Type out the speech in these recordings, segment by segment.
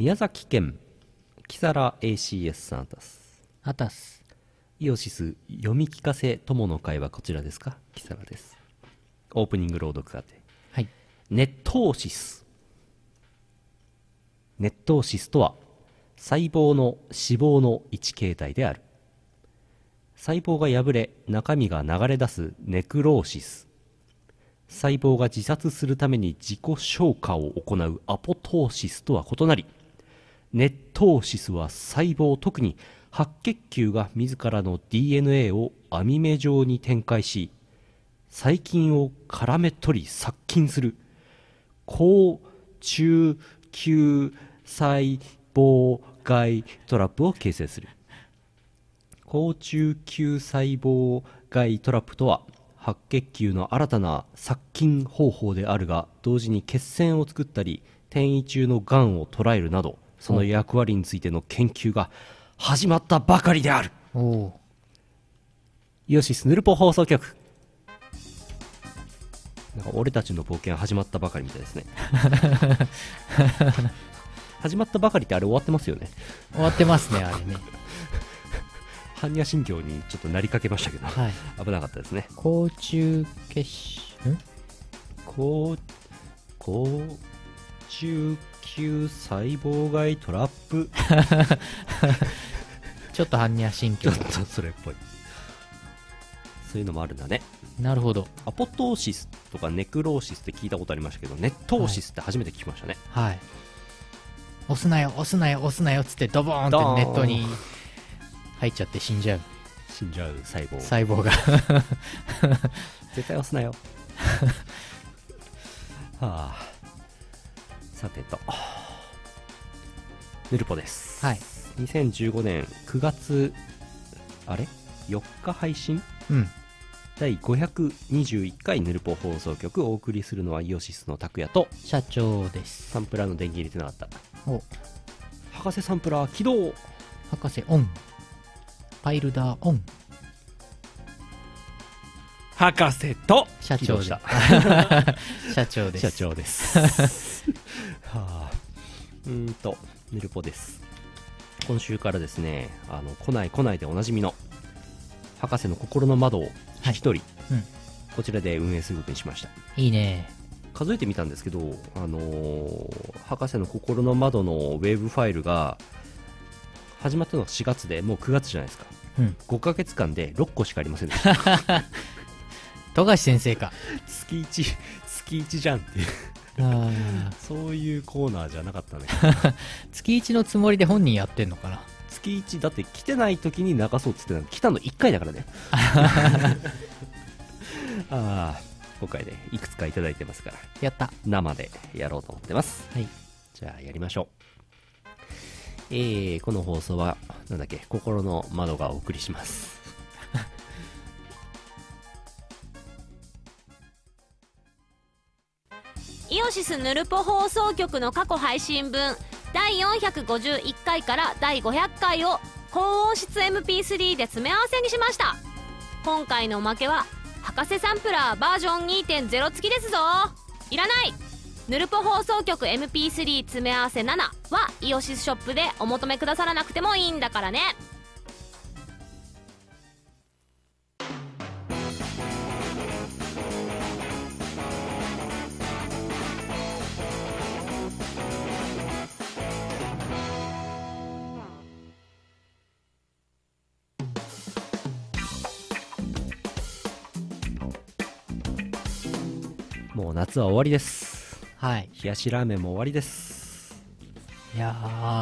宮崎県木更 ACS さんたす。あたす。イオシス読み聞かせ友の会はこちらですか？木更です。オープニング朗読がて。はい。ネットーシス。ネットーシスとは細胞の脂肪の一形態である。細胞が破れ中身が流れ出すネクローシス。細胞が自殺するために自己消化を行うアポトーシスとは異なりネットーシスは細胞特に白血球が自らの DNA を網目状に展開し細菌を絡め取り殺菌する。高中球細胞外トラップを形成する。高中球細胞外トラップとは白血球の新たな殺菌方法であるが同時に血栓を作ったり転移中のがんを捉えるなどその役割についての研究が始まったばかりである。イオシスヌルポ放送局。なんか俺たちの冒険始まったばかりみたいですね。始まったばかりってあれ終わってますよね。終わってますねあれね。般若心経にちょっとなりかけましたけど、はい、危なかったですね。甲虫結晶ん？甲甲中級細胞外トラップ。ちょっと般若心ちょ経っとそれっぽい。そういうのもあるんだね。なるほど。アポトーシスとかネクローシスって聞いたことありましたけどネットーシスって初めて聞きましたね、はい。押すなよ押すなよ押すなよっつってドボンーンってネットに入っちゃって死んじゃう。死んじゃう細胞。細胞が。絶対押すなよ。はあ。さてとヌルポですはい。2015年9月あれ？4日配信？うん。第521回ヌルポ放送局お送りするのはイオシスの拓也と社長です。サンプラーの電源入れてなかったお、博士サンプラー起動博士オン。パイルダーオン。博士と社長で。社長です。社長です。はあ。うーんとヌルポです。今週からですねあの来ない来ないでおなじみの博士の心の窓を一人、うん。こちらで運営することにしました。いいね。数えてみたんですけど、あのー博士の心の窓のウェブファイルが始まったのが4月でもう9月じゃないですか。うん。5ヶ月間で6個しかありませんでした 富樫先生か。月1月1じゃんっていうあー そういうコーナーじゃなかったね 月1のつもりで本人やってんのかな。月1だって来てない時に流そうっつってたの来たの1回だからね ああ今回でいくつかいただいてますからやった。生でやろうと思ってますはい。じゃあやりましょうえー、この放送はなんだっけ心の窓がお送りしますイオシスヌルポ放送局の過去配信分第451回から第500回を高音質 MP3 で詰め合わせにしました。今回のおまけは博士サンプラーバージョン2.0付きですぞ。いらない。ヌルポ放送局 MP3 詰め合わせ7はイオシスショップでお求めくださらなくてもいいんだからね。もう夏は終わりですはい。冷やしラーメンも終わりですいや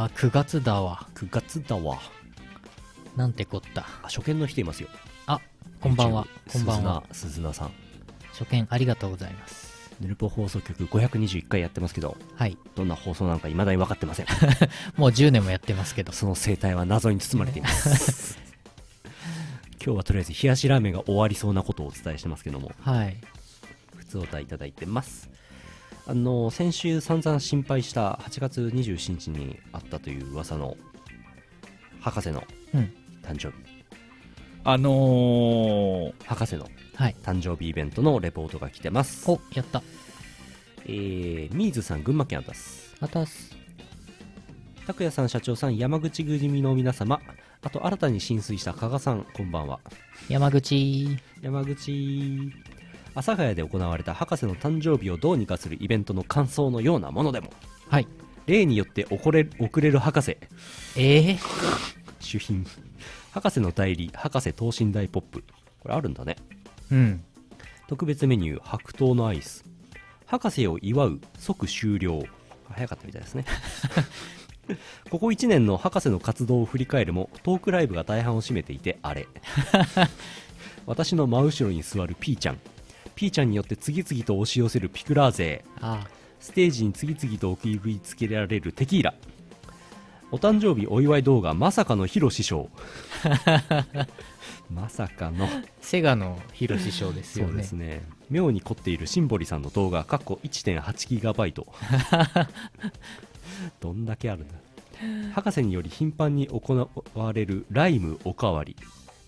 ー、9月だわ。9月だわなんてこった。あ初見の人いますよあ、こんばんは。こんばんは。鈴名さん初見ありがとうございます。ヌルポ放送局521回やってますけどはい。どんな放送なのか未だに分かってません もう10年もやってますけど。その生態は謎に包まれています 今日はとりあえず冷やしラーメンが終わりそうなことをお伝えしてますけどもはい。普通お題いただいてますあの先週散々心配した8月27日にあったという噂の博士のうん。誕生日あのー、博士のはい。誕生日イベントのレポートが来てますお、やった。えー、ミーズさん群馬県あたすまたす。拓也さん社長さん山口組の皆様あと新たに浸水した加賀さんこんばんは山口。山口阿佐ヶ谷で行われた博士の誕生日をどうにかするイベントの感想のようなものでも。はい。例によって遅れ遅れる博士。えー、主品博士の代理博士等身大ポップ。これあるんだね。うん。特別メニュー白桃のアイス。博士を祝う即終了。早かったみたいですね。ここ1年の博士の活動を振り返るもトークライブが大半を占めていてあれ。私の真後ろに座るピーちゃんピーちゃんによって次々と押し寄せるピクラー勢あステージに次々と送りつけられるテキーラ。お誕生日お祝い動画まさかのヒロ師匠。まさかの。セガのヒロ師匠ですよね。そうですね。妙に凝っているシンボリさんの動画かっこ 1.8GB どんだけあるんだ博士により頻繁に行われるライムおかわり。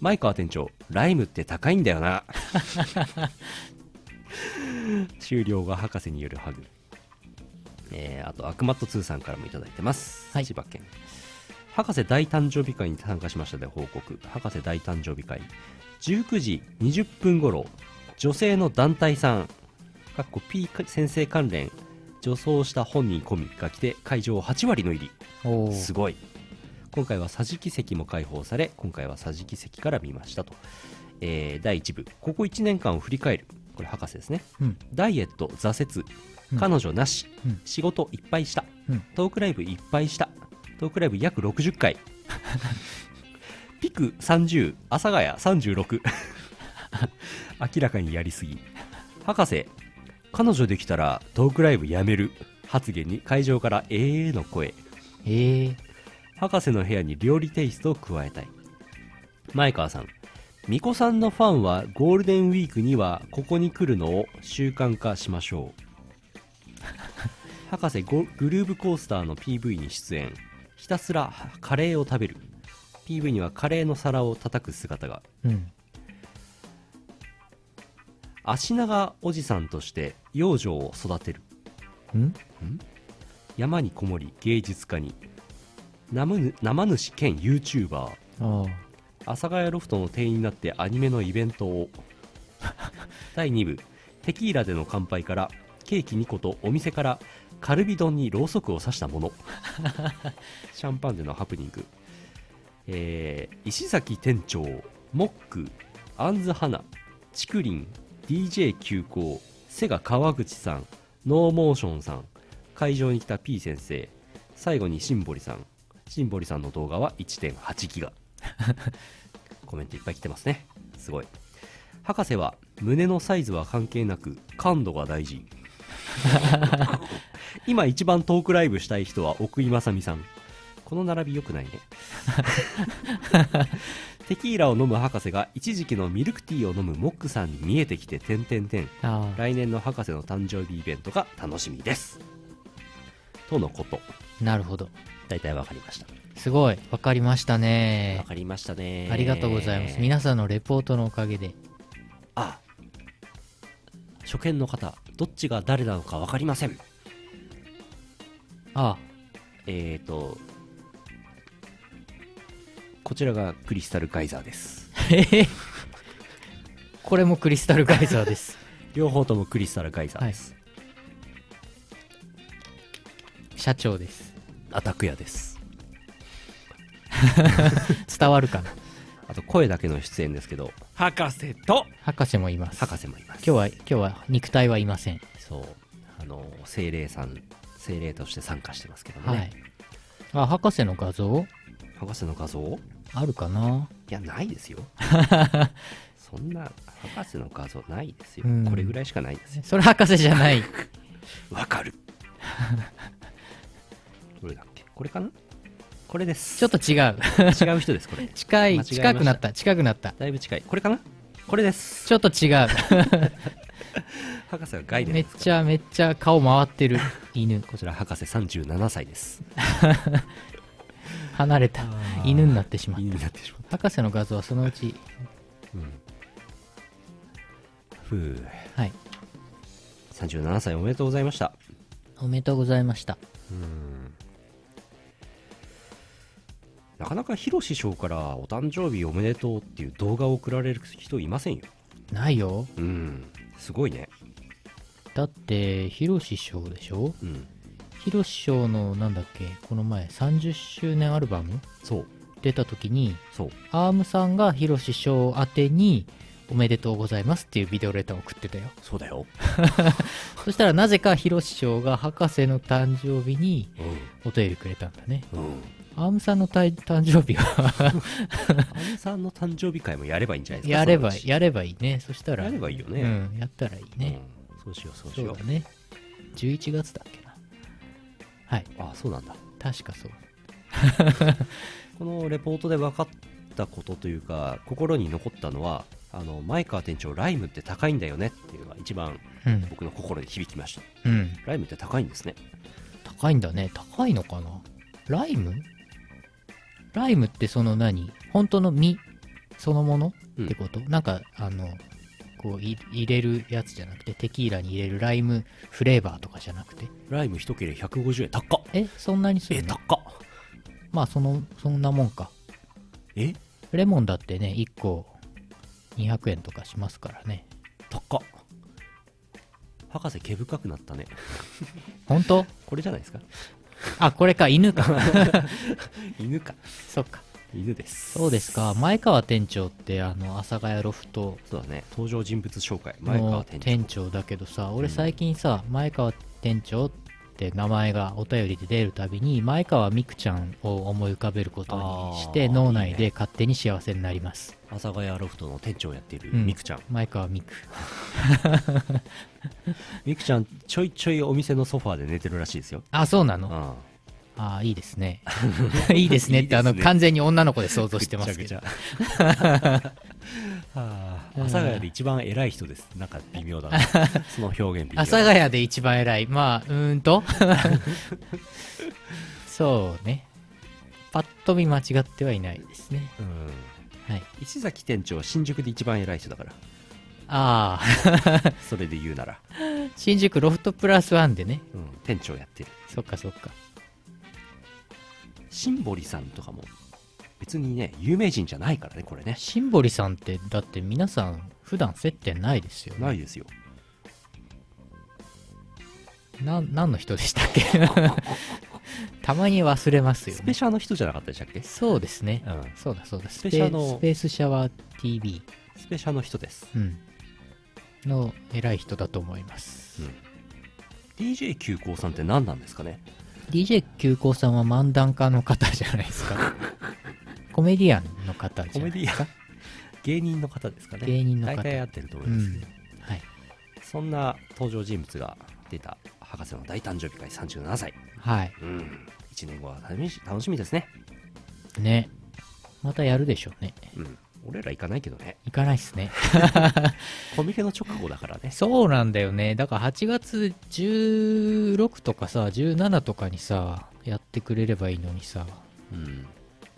前川店長ライムって高いんだよな 終了が博士によるハグ。えー、あとアクマット2さんからもいただいてます、はい。千葉県。博士大誕生日会に参加しましたで報告。博士大誕生日会。19時20分頃女性の団体さんかっこ P 先生関連女装した本人込みが来て会場8割の入り。すごい。今回は桟敷席も開放され今回は桟敷席から見ましたと、えー第1部。ここ1年間を振り返るこれ博士ですね。うん。ダイエット挫折うん。彼女なし、うん。仕事いっぱいした、うん。トークライブいっぱいしたトークライブ約60回。ピク30阿佐ヶ谷36 明らかにやりすぎ。博士彼女できたらトークライブやめる発言に会場からええの声。えー、博士の部屋に料理テイストを加えたい。前川さん巫女さんのファンはゴールデンウィークにはここに来るのを習慣化しましょう。博士ゴグルーブコースターの PV に出演。ひたすらカレーを食べる。PV にはカレーの皿を叩く姿が。うん。足長おじさんとして養生を育てる。ん？山にこもり芸術家に。生主兼 YouTuber ああ。阿佐ヶ谷ロフトの店員になってアニメのイベントを。第2部テキーラでの乾杯からケーキ2個とお店からカルビ丼にろうそくを刺したもの。シャンパンでのハプニング、えー石崎店長モックアンズハナチクリン DJ 急行セガ川口さんノーモーションさん会場に来た P 先生最後にシンボリさん。シンボリさんの動画は1.8ギガ コメントいっぱい来てますね。すごい。博士は胸のサイズは関係なく感度が大事。今一番トークライブしたい人は奥井正美さん。この並び良くないね。テキーラを飲む博士が一時期のミルクティーを飲むモックさんに見えてきて点々点。来年の博士の誕生日イベントが楽しみです。とのこと。なるほど。大体わかりましたすごい。わかりましたわね。かりましたねありがとうございます。皆さんのレポートのおかげで。あ初見の方どっちが誰なのか分かりませんあえーとこちらがクリスタルガイザーです。これもクリスタルガイザーです。両方ともクリスタルガイザーです、社長です。アタクヤです伝わるかな。あと声だけの出演ですけど。博士と。博士もいます。博士もいます。今日は、今日は肉体はいません。そう。あの精霊さん精霊として参加してますけどもね、はい。あ、博士の画像？博士の画像？あるかな？いやないですよ。そんな博士の画像ないですよ、うん。これぐらいしかないですよ。それ博士じゃない。わかる。どれだっけ？これかな？これです。ちょっと違う。違う人ですこれ。近い、近くなった、近くなった。だいぶ近い。これかな？これです。ちょっと違う。博士はガイめっちゃめっちゃ顔回ってる犬。こちら博士37歳です。離れた。犬になってしまってしま博士の画像はそのうち、う、うん、ふう。はい。37歳おめでとうございました。おめでとうございました。なかなかヒロ師匠からお誕生日おめでとうっていう動画を送られる人いませんよ。ないよ。うん。すごいね。だってヒロシ師匠でしょ？うん。ヒロシ師匠のなんだっけ？この前30周年アルバム？そう。出た時にそう。アームさんがヒロシ師匠宛てにおめでとうございますっていうビデオレターを送ってたよ。そうだよ。そしたらなぜかヒロシ師匠が博士の誕生日にうお便りくれたんだね。んうんアームさんの誕誕生日はアンさんの誕生日会もやればいいんじゃないですか。やればやればいいね。そしたら。やればいいよね。うんやったらいいね、うん、そうしようそうしよう。そうだね。11月だっけな。はい。あそうなんだ。確かそう。このレポートで分かったことというか心に残ったのはあの前川店長ライムって高いんだよねっていうのが一番うん。僕の心に響きました。うん。ライムって高いんですね。高いんだね。高いのかな。ライム？ライムってその何？本当の実そのもの？うん。ってこと、なんかあのこうい入れるやつじゃなくてテキーラに入れるライムフレーバーとかじゃなくて？ライム一切れ150円。高っ。え？そんなにすえるの？高っ。まあそのそんなもんか。え？レモンだってね1個200円とかしますからね。高っ。博士毛深くなったね。本当？これじゃないですか？あこれか犬か。犬か。そっか。犬です。そうですか。前川店長ってあの阿佐ヶ谷ロフト。そうだね。登場人物紹介。前川の店長。店長だけどさ俺最近さ、前川店長って名前がお便りで出るたびに前川美空ちゃんを思い浮かべることにして脳内で勝手に幸せになります。阿佐ヶ谷ロフトの店長をやっているうんミクちゃん、前川美空ミク。ちゃんちょいちょいお店のソファーで寝てるらしいですよ。あそうなの？うん。ああ いいですね。いいですね。ってあのいいですね。完全に女の子で想像してますけぐちゃどぐちゃ。はあ阿佐ヶ谷で一番偉い人です。なんか微妙だな。その表現微妙。阿佐ヶ谷で一番偉い。まあうーんと。そうね。パッと見間違ってはいないですね。うん。はい。石崎店長は新宿で一番偉い人だから。ああ それで言うなら、新宿ロフトプラスワンでね。うん、店長やってる。そっかそっか。シンボリさんとかも別にね有名人じゃないからねこれね。シンボリさんってだって皆さん普段接点ないですよね。ないですよ。な何の人でしたっけ？たまに忘れますよね。スペシャの人じゃなかったでしたっけ？そうですね、うん。そうだそうだ。ススペシャのスペースシャワー TV スペシャの人です、うん。の偉い人だと思います、DJ 急行さんって何なんですかね？DJ 急行さんは漫談家の方じゃないですか コメディアンの方じゃないですか？芸人の方ですかね。芸人の方。大体合ってると思いうます、ん。はい。そんな登場人物が出た博士の大誕生日会37歳。はい。うん。1年後は楽し楽しみですね。ね。またやるでしょうね。うん。俺ら行かないけどね。行かないっすね。コミケの直後だからね。そうなんだよね。だから8月16とかさ17とかにさやってくれればいいのにさ。うん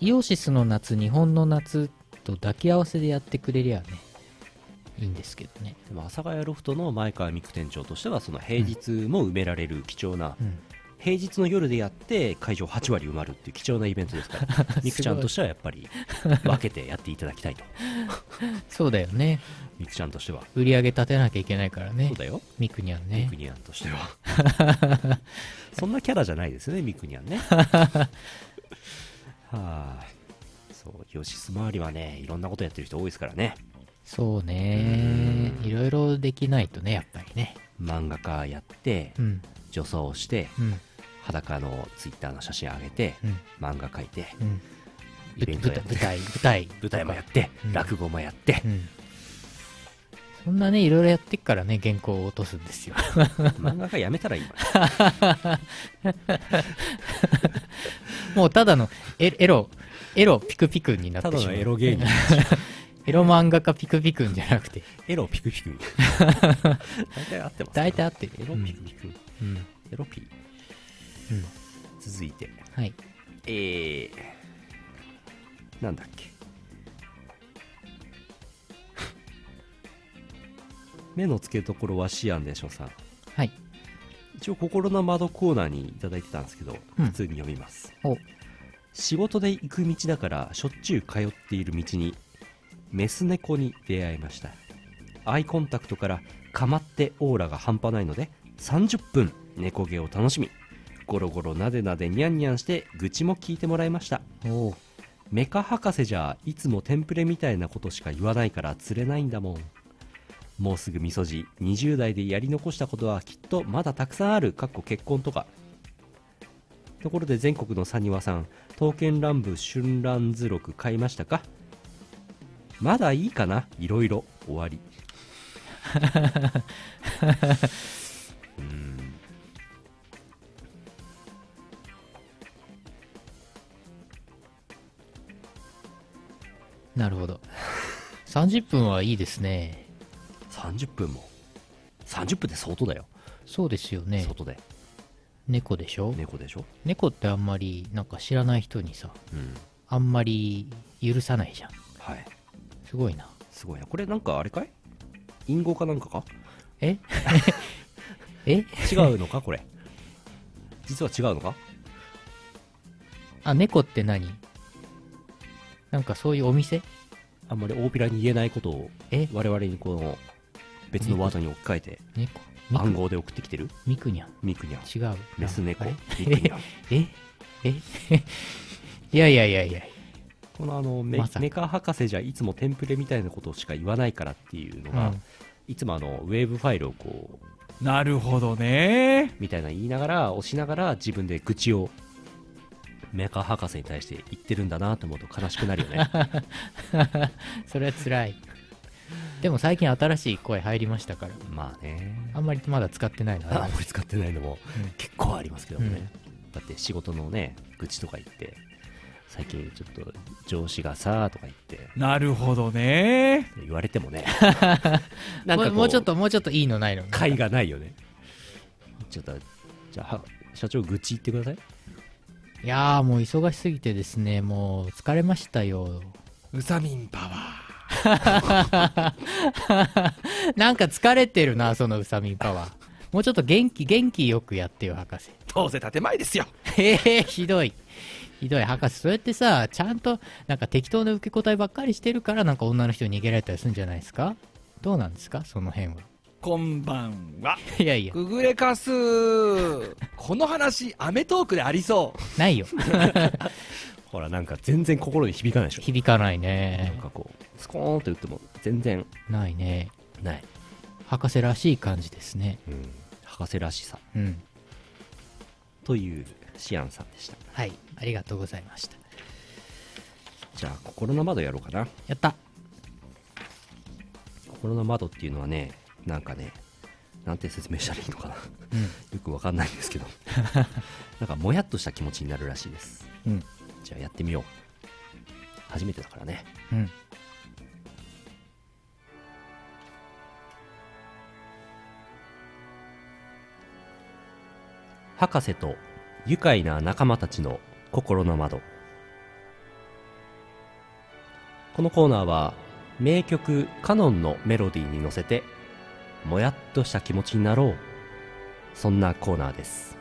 イオシスの夏日本の夏と抱き合わせでやってくれりゃねいいんですけどね。でも阿佐ヶ谷ロフトの前川美久店長としてはその平日も埋められる貴重な、うん。平日の夜でやって会場8割埋まるっていう貴重なイベントですから ミクちゃんとしてはやっぱり分けてやっていただきたいと。そうだよね。ミクちゃんとしては。売り上げ立てなきゃいけないからね。そうだよ。ミクニャンミねクニャンとしては。そんなキャラじゃないですねミクニャンねはい。そうヨシス周りはねいろんなことやってる人多いですからね。そうね。いろいろできないとねやっぱりね。漫画家やってうん。女装してうん。裸のツイッターの写真上げてうん。漫画描いてうん。イベントやって。舞台舞台。舞台もやってうん。落語もやってうんそんなねいろいろやってっからね原稿を落とすんですよ。漫画家やめたらいいわ。もうただのエエロエロピクピクになったてしまう。だのエロ芸人。エロ漫画家ピクピクんじゃなくて。エロピクピク。大体合ってます大体合ってる。エロピクピク。うん。エロピうん。続いて。はい。えー、なんだっけ目の付けどころはシアンでしょさん。はい。一応心の窓コーナーにいただいてたんですけど、うん。普通に読みます。お。仕事で行く道だからしょっちゅう通っている道にメス猫に出会いました。アイコンタクトからかまってオーラが半端ないので30分猫毛を楽しみゴロゴロなでなでニャンニャンして愚痴も聞いてもらいました。おう。メカ博士じゃいつもテンプレみたいなことしか言わないから釣れないんだもんもうすぐみそじ20代でやり残したことはきっとまだたくさんある。かっこ結婚とか。ところで全国のサニワさん刀剣乱舞春乱図録買いましたか？まだいいかな？いろいろ。終わり。うん。なるほど。30分はいいですね。30分も。30分って相当だよ、そうですよね。外で。猫でしょ、猫でしょ？猫ってあんまりなんか知らない人にさうん。あんまり許さないじゃん。はい。すごいな。すごいな。これなんかあれかい？隠語かなんかか？え？え？違うのか？これ。実は違うのか？あ猫って何？なんかそういうお店？あんまり大っぴらに言えないことをえ？我々にこの別のワードに置き換えて猫？暗号で送ってきてる？ミクニャン。ミクニャン。違う。メス猫？ミクニャン。ええ いやいやいやいや。このあのメ,、メカ博士じゃいつもテンプレみたいなことしか言わないからっていうのが、うん。いつもあのウェーブファイルをこうなるほどね。みたいな言いながら押しながら自分で愚痴をメカ博士に対して言ってるんだなと思うと悲しくなるよね。それは辛いでも最近新しい声入りましたから。まあね。あんまりまだ使ってないの。ああんまり使ってないのもうん。結構ありますけどもね、うん。だって仕事のね愚痴とか言って最近ちょっと上司がさとか言って。なるほどね。言われてもね。なんかこもうもうちょっともうちょっといいのないの甲斐がないよね。ちょっとじゃあは社長愚痴言ってください。いやーもう忙しすぎてですねもう疲れましたよ。ウサミンパワ なんか疲れてるなそのウサミンパワー。もうちょっと元気元気よくやってよ博士。ー。どうせ建前ですよ。へえひどい。ひどい。博士そうやってさちゃんとなんか適当な受け答えばっかりしてるからなんか女の人に逃げられたりするんじゃないですか？どうなんですか？その辺はこんばんは。いやいや。ググレカス。この話、アメトークでありそう。ないよ。ほらなんか全然心に響かないでしょ。響かないなんねかこうスコーンと言っても全然。ないね。ない、博士らしい感じですね。うん、博士らしさ。うん。というシアンさんでした。はい。ありがとうございました。じゃあ心の窓やろうかな。やった。心の窓っていうのはねなんかねなんて説明したらいいのかな。うん。よくわかんないんですけど。なんかもやっとした気持ちになるらしいです。うん。じゃあやってみよう。初めてだからね。うん。博士と愉快な仲間たちの心の窓。このコーナーは名曲「カノン」のメロディーに乗せてもやっとした気持ちになろう。そんなコーナーです。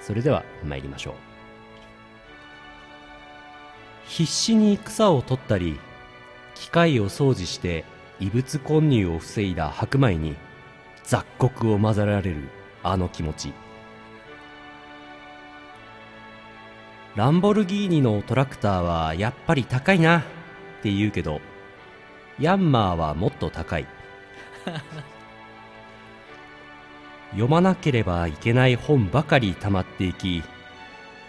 それでは参りましょう。必死に草を取ったり機械を掃除して異物混入を防いだ白米に雑穀を混ぜられるあの気持ち。ランボルギーニのトラクターはやっぱり高いなって言うけどヤンマーはもっと高い。読まなければいけない本ばかり溜まっていき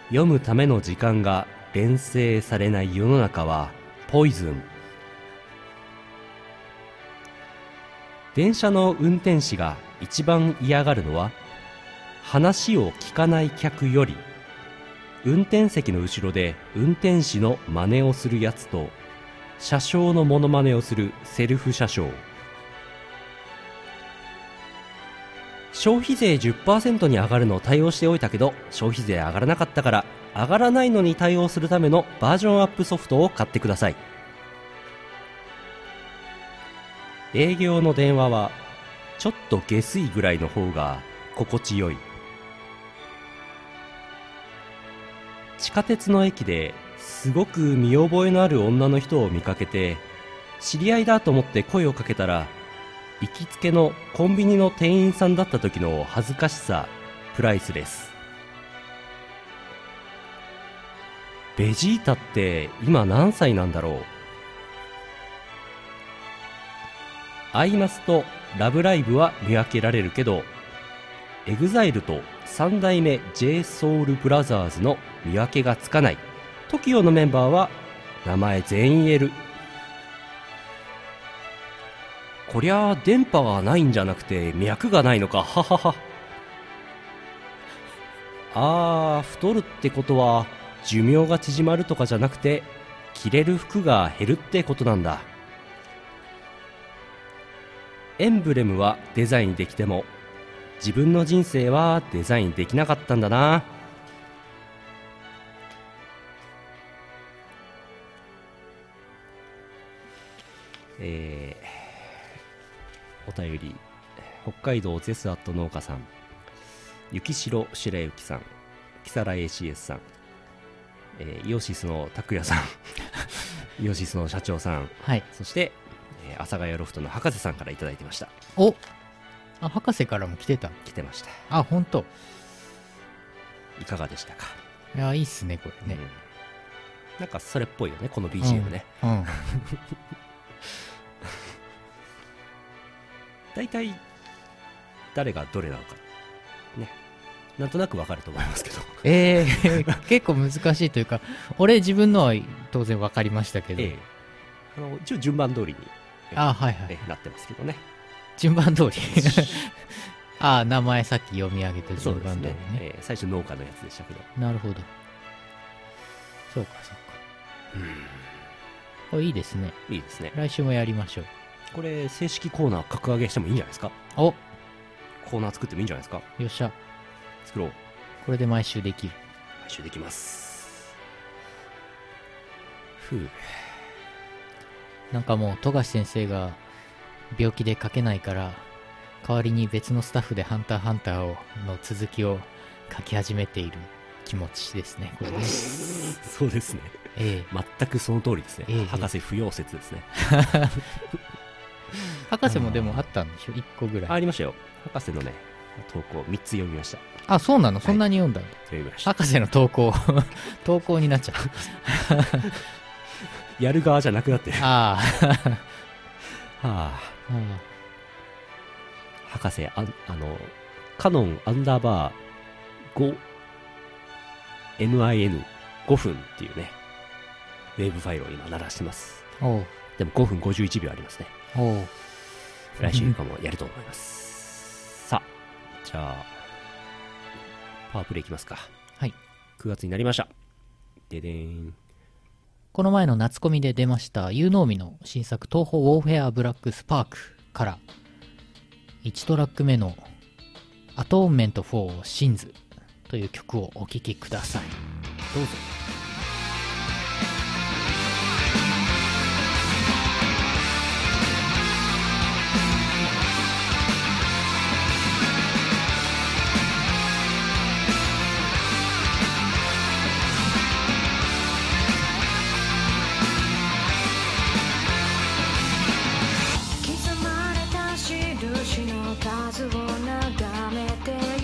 読むための時間が連成されない世の中はポイズン電車の運転士が一番嫌がるのは話を聞かない客より運転席の後ろで運転士の真似をするやつと車掌のモノマネをするセルフ車掌。消費税10%に上がるのを対応しておいたけど消費税上がらなかったから上がらないのに対応するためのバージョンアップソフトを買ってください。営業の電話はちょっと下水ぐらいの方が心地よい。地下鉄の駅ですごく見覚えのある女の人を見かけて知り合いだと思って声をかけたら行きつけのコンビニの店員さんだった時の恥ずかしさプライスレスベジータって今何歳なんだろう？アイマスとラブライブは見分けられるけど EXILE と三代目 j ソ o ルブラザーズの見分けがつかない。TOKIO のメンバーは名前全員言える。こりゃ電波がないんじゃなくて脈がないのか。ははは。あー太るってことは寿命が縮まるとかじゃなくて着れる服が減るってことなんだ。エンブレムはデザインできても自分の人生はデザインできなかったんだな。えー、お便り。北海道ゼスアット農家さん。雪城白雪さん。木更 ACS さん、えーイオシスの拓也さん。イオシスの社長さん。はい。そして、えー阿佐ヶ谷ロフトの博士さんからいただいてました。お。あ博士からも来てた。来てました。あ本当。いかがでしたか、いやいいっすねこれね。うん。なんかそれっぽいよねこの BGM ね、うん、うん 大体誰がどれなのか。ね。なんとなくわかると思いますけど。えー、結構難しいというか俺自分のは当然分かりましたけど、ええ。あの一応順番通りにあはいはい。えなってますけどね。順番通り。あ名前さっき読み上げた順番通りね。ね。ええ最初農家のやつでしたけど。なるほど。そうかそうか。これいいですね。いいですね。来週もやりましょうこれ正式コーナー格上げしてもいいんじゃないですか？お。コーナー作ってもいいんじゃないですか？よっしゃ。作ろう。これで毎週できる。毎週できます。ふう。なんかもう富樫先生が病気で書けないから代わりに別のスタッフで「ハンターハンターを」の続きを書き始めている気持ちですねこれね。そうですね。ええ。全くその通りですね、ええ。博士不要説ですね 博士もでもあったんでしょ？1個ぐらい。ありましたよ。博士のね投稿3つ読みました。あそうなの？そんなに読んだの、読みました。博士の投稿。投稿になっちゃう。やる側じゃなくなってる。はあ。ああ博士ああのカノンアンダーバー 5NIN5 分っていうねウェーブファイルを今鳴らしてます。でも5分51秒ありますね来週以降もやると思います。さあじゃあパワープレイいきますか。はい。9月になりました。ででーん。この前の夏コミで出ましたユーノーミの新作東宝ウォーフェアブラックスパークから1トラック目のアトーンメント4シンズという曲をお聴きください。どうぞ数を眺めて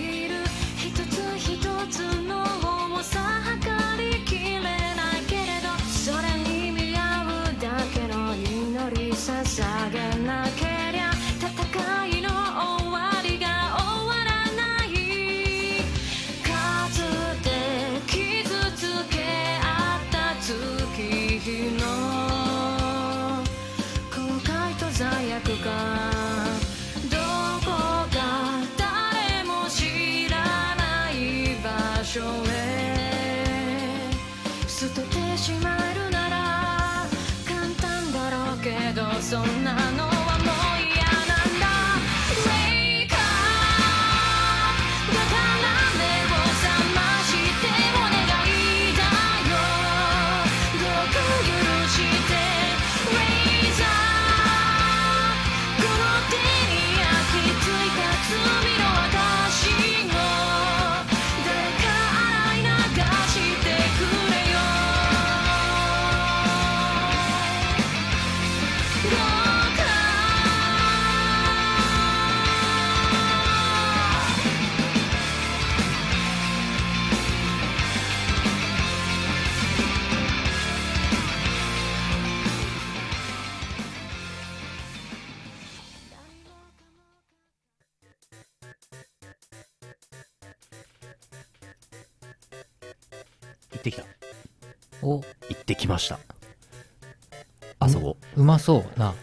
そう。な。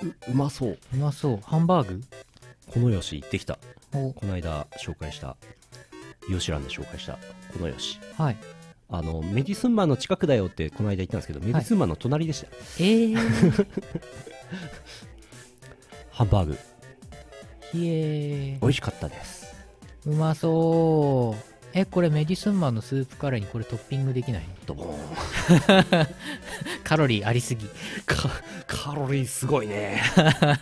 ううまそう。うまそう。ハンバーグ？このよし行ってきた。お。この間紹介した。ヨシランで紹介した。このよし。はい。あのメディスンマンの近くだよってこの間言ったんですけど、メディスンマンの隣でした。えー、ハンバーグ。ひえ美味しかったです。うまそう。えこれメディスンマンのスープカレーにこれトッピングできないの？ドボーン カロリーありすぎ。カ カロリーすごいね。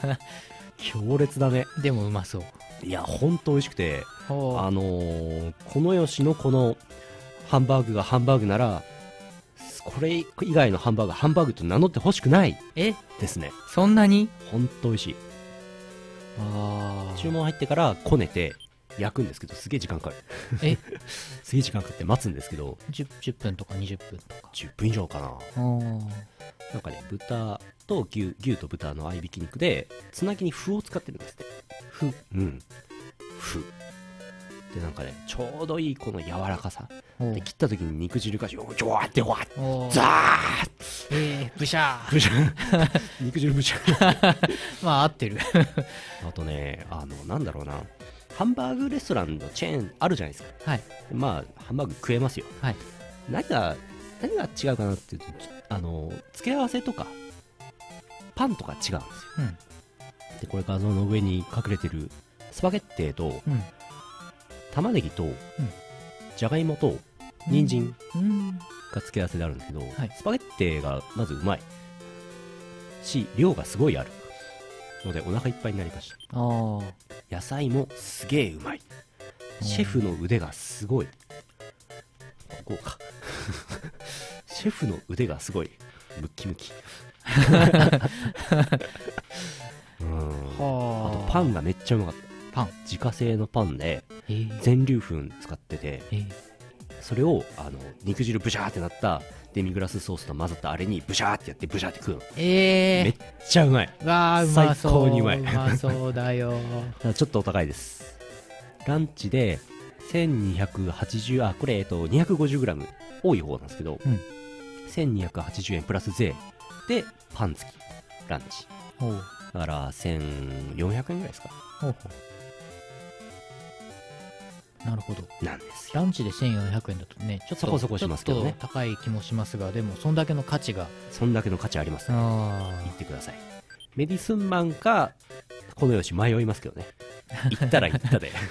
強烈だね。でもうまそう。いやほんと美味しくておあのー、このよしのこのハンバーグがハンバーグならこれ以外のハンバーグハンバーグと名乗ってほしくないえ？ですね。そんなに？ほんと美味しい。あ注文入ってからこねて焼くんですけどすげえ時間かかる。え？すげえ時間かかって待つんですけど。10, 10分とか20分とか。10分以上かな。おなんかね豚と牛牛と豚の合いびき肉でつなぎに麩を使ってるんですって。ふうん。麩。でなんかねちょうどいいこの柔らかさ。おで切った時に肉汁がジョワジョワってわーおザーッえー、ブシャー。ブシャ 肉汁ブシャ まあ合ってる。あとねあのなんだろうなハンバーグレストランのチェーンあるじゃないですか。はい。まあハンバーグ食えますよ。はい。何が何が違うかなっていうとあの付け合わせとかパンとか違うんですよ、うん。でこれ画像の上に隠れてるスパゲッティとうん。玉ねぎと、じゃがいもと人参うん。が付け合わせであるんですけど、はい。スパゲッティがまずうまいし量がすごいあるのでお腹いっぱいになりました野菜もすげえうまい。シェフの腕がすごい。ここか。シェフの腕がすごい。ムッキムキ。うん。あ。はとパンがめっちゃうまかった。パン。自家製のパンでえ。ー、全粒粉使っててえ。ー、それをあの肉汁ブシャーってなったデミグラスソースと混ざったあれにブシャーってやってブシャーって食うの。めえっちゃうまい。ー、わあうまそう。最高にうまい。うまそうだよ。ちょっとお高いです。ランチで1280あこれえっと 250g 多い方なんですけど、うん。1280円プラス税。でパン付き。ランチ。だから1400円ぐらいですか。ほうほうなるほど。なんですよ。ランチで1400円だとねちょっとそこそこしますけどね。高い気もしますがでもそんだけの価値が。そんだけの価値あります。ねあ行ってください。メディスンマンかこのよし迷いますけどね。行ったら行ったで。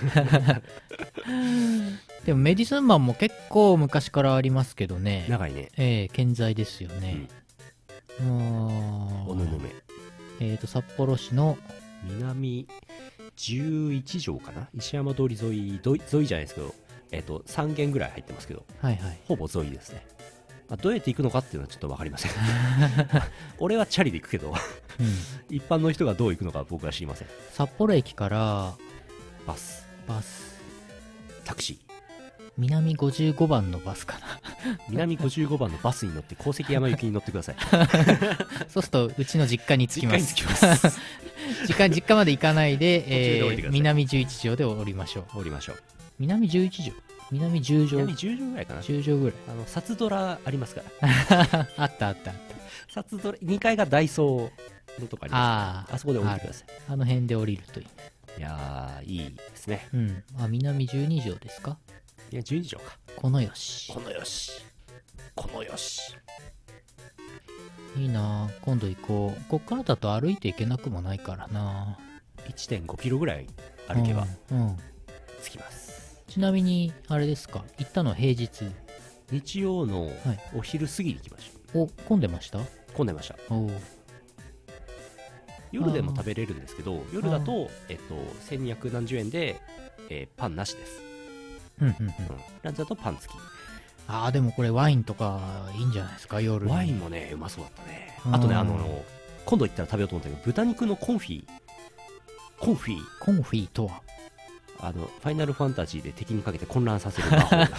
でもメディスンマンも結構昔からありますけどね。長いね。ええ健在ですよね。うー。んおののめ。えっ、と札幌市の南11条かな？石山通り沿い沿いじゃないですけどえっ、と3軒ぐらい入ってますけどはいはい。ほぼ沿いですね、まあ、どうやって行くのかっていうのはちょっと分かりません。俺はチャリで行くけどうん、一般の人がどう行くのかは僕は知りません。札幌駅からバス。バス。タクシー。南55番のバスかな。南55番のバスに乗って鉱石山行きに乗ってください。そうするとうちの実家に着きます実家に着きます実家まで行かないで途中で降りてくださいえー南11条で降りましょう。降りましょう。南11条？南10条？南10条ぐらいかな。10条ぐらい。あの札ドラありますから。あったあったあっ札ドラ2階がダイソーのとこありたますあああそこで降りてください。あの辺で降りるといい。いやーいいですね。うん。あ南12条ですか？いや12条か。このよし。このよし。このよしいいな。あ今度行こう。こっからだと歩いて行けなくもないからな。1.5キロぐらい歩けばうん、うん。着きます。ちなみにあれですか？行ったのは平日？日曜のはい。お昼過ぎに来ましお混んでました？た混んでました。夜でも食べれるんですけど夜だと、えっと、1200何十円で、えーパンなしです、うんうんうん。うん、ランチだとパン付きああでもこれワインとかいいんじゃないですか夜に。ワインもねうまそうだったね。うん。あとねあの今度行ったら食べようと思ったけど豚肉のコンフィコンフィコンフィとは？あのファイナルファンタジーで敵にかけて混乱させる魔法だ。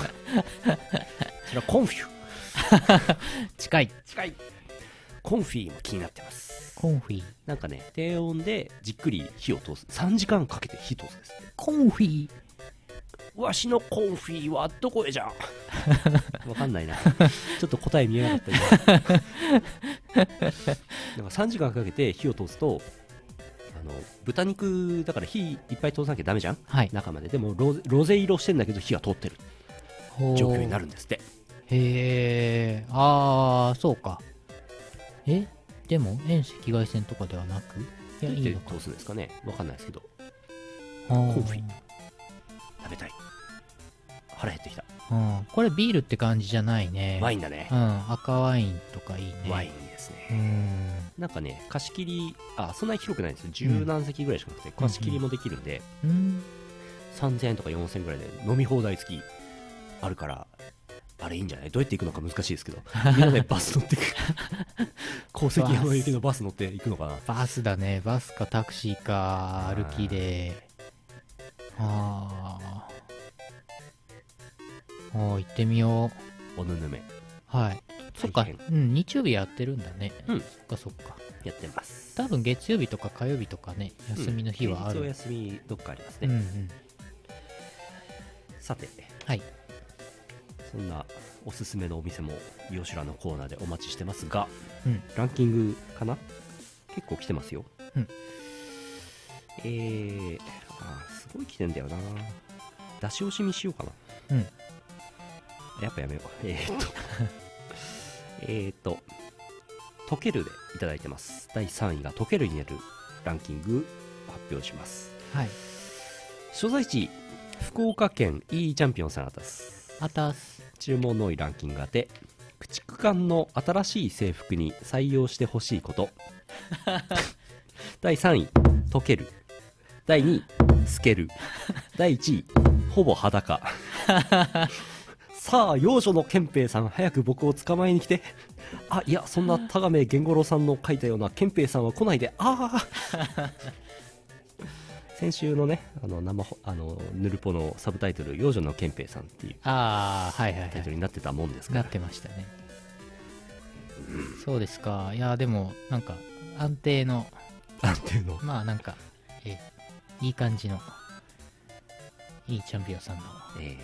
それはコンフィ 近い。近い。コンフィも気になってます。コンフィなんかね低温でじっくり火を通す。3時間かけて火通すんですコンフィわしのコンフィはどこへじゃ？わかんないな。ちょっと答え見えなかった今。なんか3時間かけて火を通すとあの豚肉だから火いっぱい通さなきゃダメじゃん？はい。中まで。でもロゼロゼ色してんだけど火が通ってる。状況になるるんですって。へえ。ああそうか。え？でも遠赤外線とかではなく？いやいいのか。どうするんですかね。わかんないですけど。ココンフィ食べたい。腹減ってきた。うん、これビールって感じじゃないね。ワインだね。うん、赤ワインとかいいね。ワインですね。うん。なんかね貸し切りあそんなに広くないんですよ。十何席ぐらいしかなくて貸し切りもできるんでうん。3000円とか4000円ぐらいで飲み放題付きあるからあれいいんじゃない？どうやって行くのか難しいですけど みんなでバス乗ってく鉱石 山行きのバス乗って行くのかな。バス。だね。バスかタクシーか歩きであー。あー行ってみよう。おぬぬめ。はい。そっか。うん日曜日やってるんだね。うん。そっかそっか。やってます。多分月曜日とか火曜日とかね休みの日はある、うん休みどっかありますね、うんうん。さて。はい。そんなおすすめのお店もヨシュラのコーナーでお待ちしてますが、うん。ランキングかな？結構来てますよ、うん。えー、あーすごい来てんだよな。出し惜しみしようかな。うん。やっぱやめよう。えーっと。えーっと。溶けるでいただいてます。第3位が溶けるになるランキング発表します。はい。所在地福岡県 E チャンピオンさんあたす。あたす。注文の多いランキング当て駆逐艦の新しい制服に採用してほしいこと。第3位溶ける。第2位透ける第1位ほぼ裸。さあ幼女の憲兵さん早く僕を捕まえに来て。あいやそんな田亀源五郎さんの書いたような憲兵さんは来ないで。ああ 先週のねあの生ほあのヌルポのサブタイトル「幼女の憲兵さん」っていうああはいはいはい。タイトルになってたもんですから。なってましたね。そうですか。いやでもなんか安定の。なんていうの。まあなんかえいい感じのいいチャンピオンさんのえ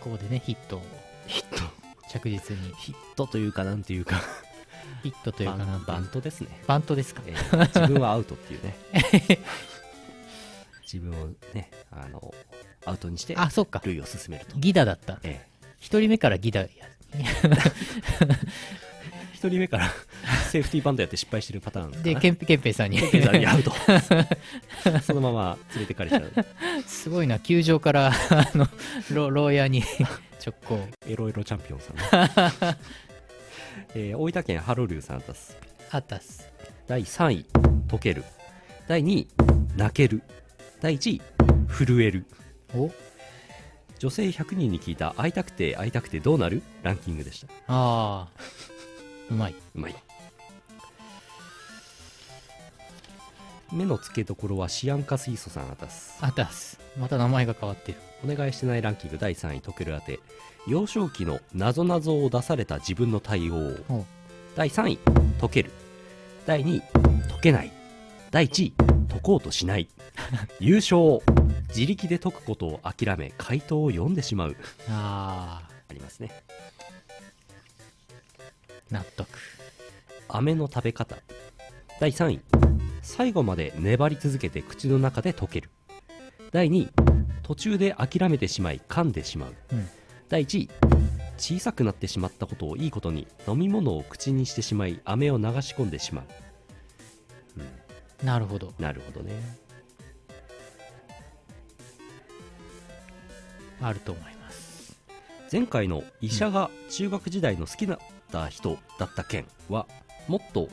ここでねヒットを。ーヒット。着実に。ヒットというかなんていうか。ヒットというかなバントですね、バントですか。えー自分はアウトっていうね。自分をねあのアウトにしてあそっか。塁を進めると、ギダだった。え。一人目からギダや ー一人目から セーフティーバントやって失敗してるパターンでケンケンペイさんに。ケンペイさんにアウトそのまま連れてかれちゃう。すごいな球場からあのロ牢屋に 直行。エロエロチャンピオンさんね、えー大分県ハロリュウさんあたす。あったっす。第3位溶ける。第2位泣ける。第1位震える。お？女性100人に聞いた会いたくて会いたくてどうなる？ランキングでした。ああうまい。うまい。目の付けどころはシアンカ水素さんあたす。あったっす。また名前が変わってる。お願いしてないランキング第3位溶ける当て。幼少期のなぞなぞを出された自分の対応。お第3位解ける。第2位解けない。第1位解こうとしない。優勝自力で解くことを諦め回答を読んでしまう。ああありますね飴の食べ方。第3位。最後まで粘り続けて口の中で溶ける。第2位。途中で諦めてしまい噛んでしまう、うん。第1位。小さくなってしまったことをいいことに飲み物を口にしてしまい飴を流し込んでしまう。なるほど。なるほどね。あると思います。前回の医者が中学時代の好きだった人だった件はもっと、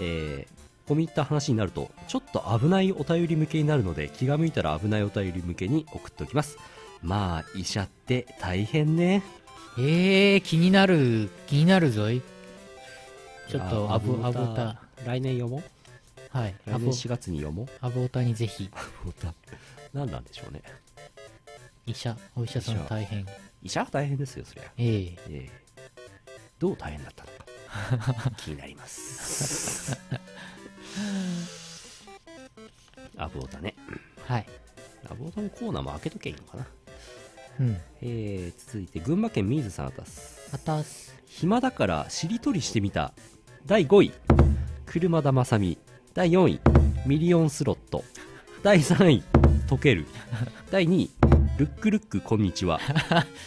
えー込み入った話になるとちょっと危ないお便り向けになるので気が向いたら危ないお便り向けに送っておきます。まあ医者って大変ね。えー、気になる気になるぞい。ちょっとあアブアアブオタ。来年読もう？はい来年アボ4月に読もう？アボータにぜひ。アブオタ。何なんでしょうね。医者お医者さん大変。医者は大変ですよそりゃ。ええ。ええ。どう大変だったのか 気になります。アブオタね。はい。アボードのコーナーも開けとけばいいのかな。うん。えー、続いて群馬県水さんあたす。あたす。暇だからしりとりしてみた。第5位。車田正美第4位。ミリオンスロット。第3位。溶ける。第2位。ルックルックこんにちは。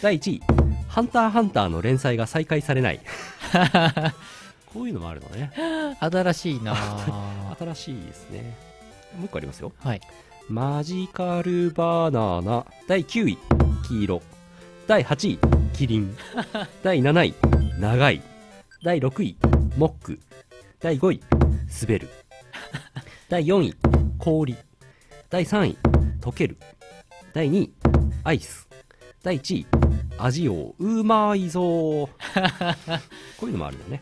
第1位ハンターハンターの連載が再開されない。こういうのもあるのね。新しいなぁ 新しいですね。もう一個ありますよ。はい。マジカルバナナ。第9位。黄色。第8位。キリン。第7位。長い。第6位。モック。第5位。滑る第4位。氷。第3位。溶ける。第2位。アイス。第1位味をうまいぞ。ーこういうのもあるんだね。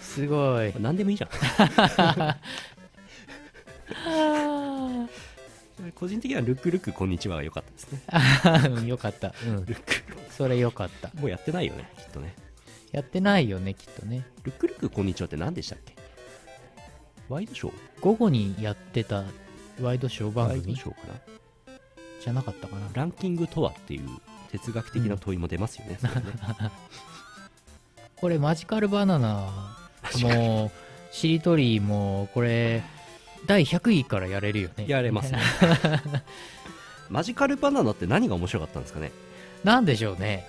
すごい。何でもいいじゃん。個人的にはルックルックこんにちはが良かったですね。よかった。うん。ルックそれよかった。もうやってないよねきっとね。やってないよねきっとね。ルックルックこんにちはって何でしたっけ？ワイドショー？午後にやってたワイドショー番ワイド組ショーかな？じゃなかったかな。ランキングとはっていう哲学的な問いも出ますよね、これマジカルバナナもうしりとりもこれ第100位からやれるよね。やれますね。マジカルバナナって何が面白かったんですかね？なんでしょうね。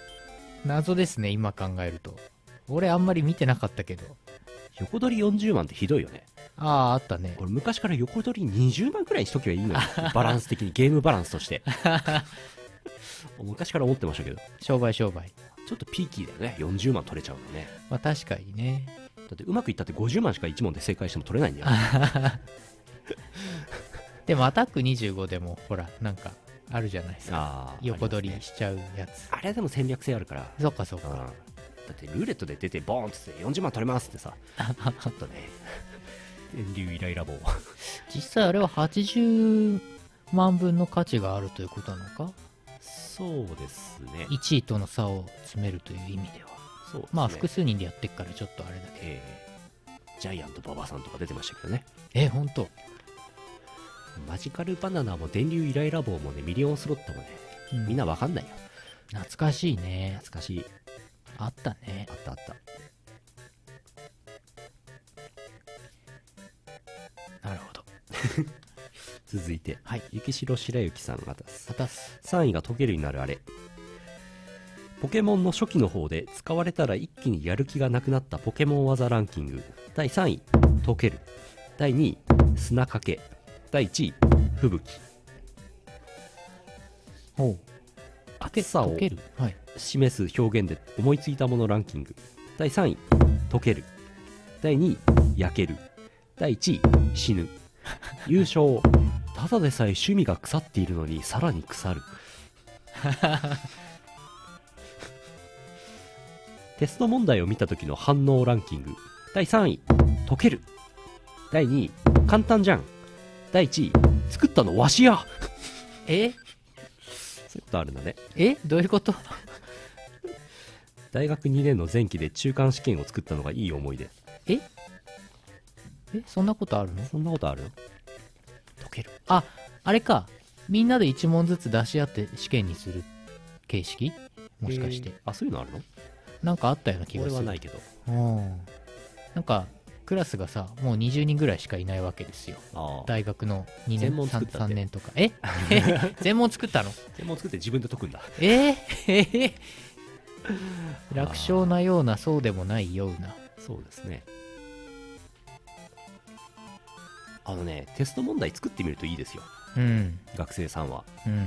謎ですね今考えると。俺あんまり見てなかったけど。横取り40万ってひどいよね。あああったね。俺昔から横取り20万くらいにしとけばいいのよ。バランス的にゲームバランスとして 昔から思ってましたけど。商売商売。ちょっとピーキーだよね。40万取れちゃうのね。まあ確かにね。だってうまくいったって50万しか1問で正解しても取れないんだよ。でもアタック25でもほらなんかあるじゃないですか。横取りしちゃうやつ。あれはでも戦略性あるから。そっかそっうん。かだってルーレットで出てボーンって40万取れますってさ。ちょっとね。電流イライラ棒。実際あれは80万分の価値があるということなのか？そうですね。1位との差を詰めるという意味では。そうね。まあ複数人でやってっからちょっとあれだけ。どえ。ージャイアント馬場さんとか出てましたけどね。え本当？マジカルバナナも電流イライラ棒もねミリオンスロットもねうん。みんなわかんないよ。懐かしいね。懐かしい。あったね。あったあった。なるほど 続いて、はい。雪城白雪さんが出す。またす。3位が溶けるになるあれ。ポケモンの初期の方で使われたら一気にやる気がなくなったポケモン技ランキング。第3位溶ける。第2位砂かけ。第1位吹雪。ほう。暑さを示す表現で思いついたものランキング。第3位溶ける。第2位焼ける。第1位死ぬ。優勝ただでさえ趣味が腐っているのにさらに腐る。テスト問題を見た時の反応ランキング。第3位溶ける。第2位簡単じゃん。第1位作ったのわしや。え？そういうことあるんだね。え？どういうこと？大学2年の前期で中間試験を作ったのがいい思い出。え？え？そんなことあるの？そんなことあるの溶ける。ああれか。みんなで1問ずつ出し合って試験にする形式？もしかして、えーあそういうのあるの？なんかあったような気がする。俺はないけど。うん。なんかクラスがさもう20人ぐらいしかいないわけですよ。大学の2全年問作った 3, って？年とか。え？え 全問作ったの？専門作って自分で解くんだ。え？ー、え？ー楽勝なようなそうでもないような。そうですねあのねテスト問題作ってみるといいですよ。うん。学生さんは、うん。うん、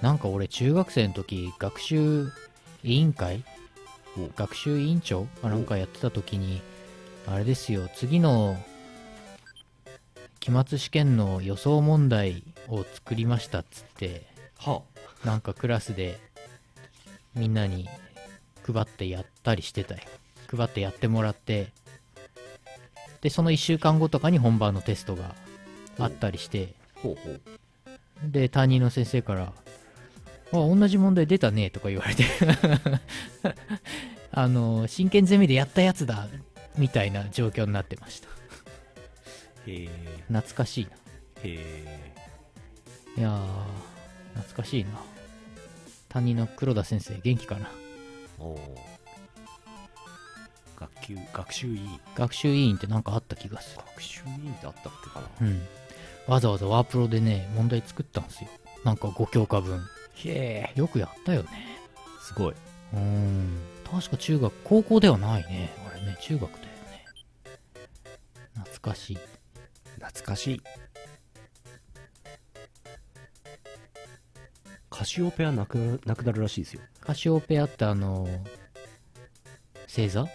なんか俺中学生の時学習委員会？お。学習委員長？かなんかやってた時にあれですよ次の期末試験の予想問題を作りましたっつってはなんかクラスでみんなに配ってやったりしてたよ。配ってやってもらってでその1週間後とかに本番のテストがあったりして。あほうほう。で担任の先生から「あ同じ問題出たね」とか言われて。あの真剣ゼミでやったやつだみたいな状況になってました。へえ。懐かしいへえ。ないや懐かしいな。担任の黒田先生元気かな。おお学級学習委員。学習委員ってなんかあった気がする。学習委員ってあったっけかな。うん。わざわざワープロでね問題作ったんですよ。なんか5教科分。へえよくやったよね。すごい。うん。確か中学高校ではないね。あれね中学だよね。懐かしい。懐かしい。カシオペアなくななくなるらしいですよ。カシオペアってあの星座？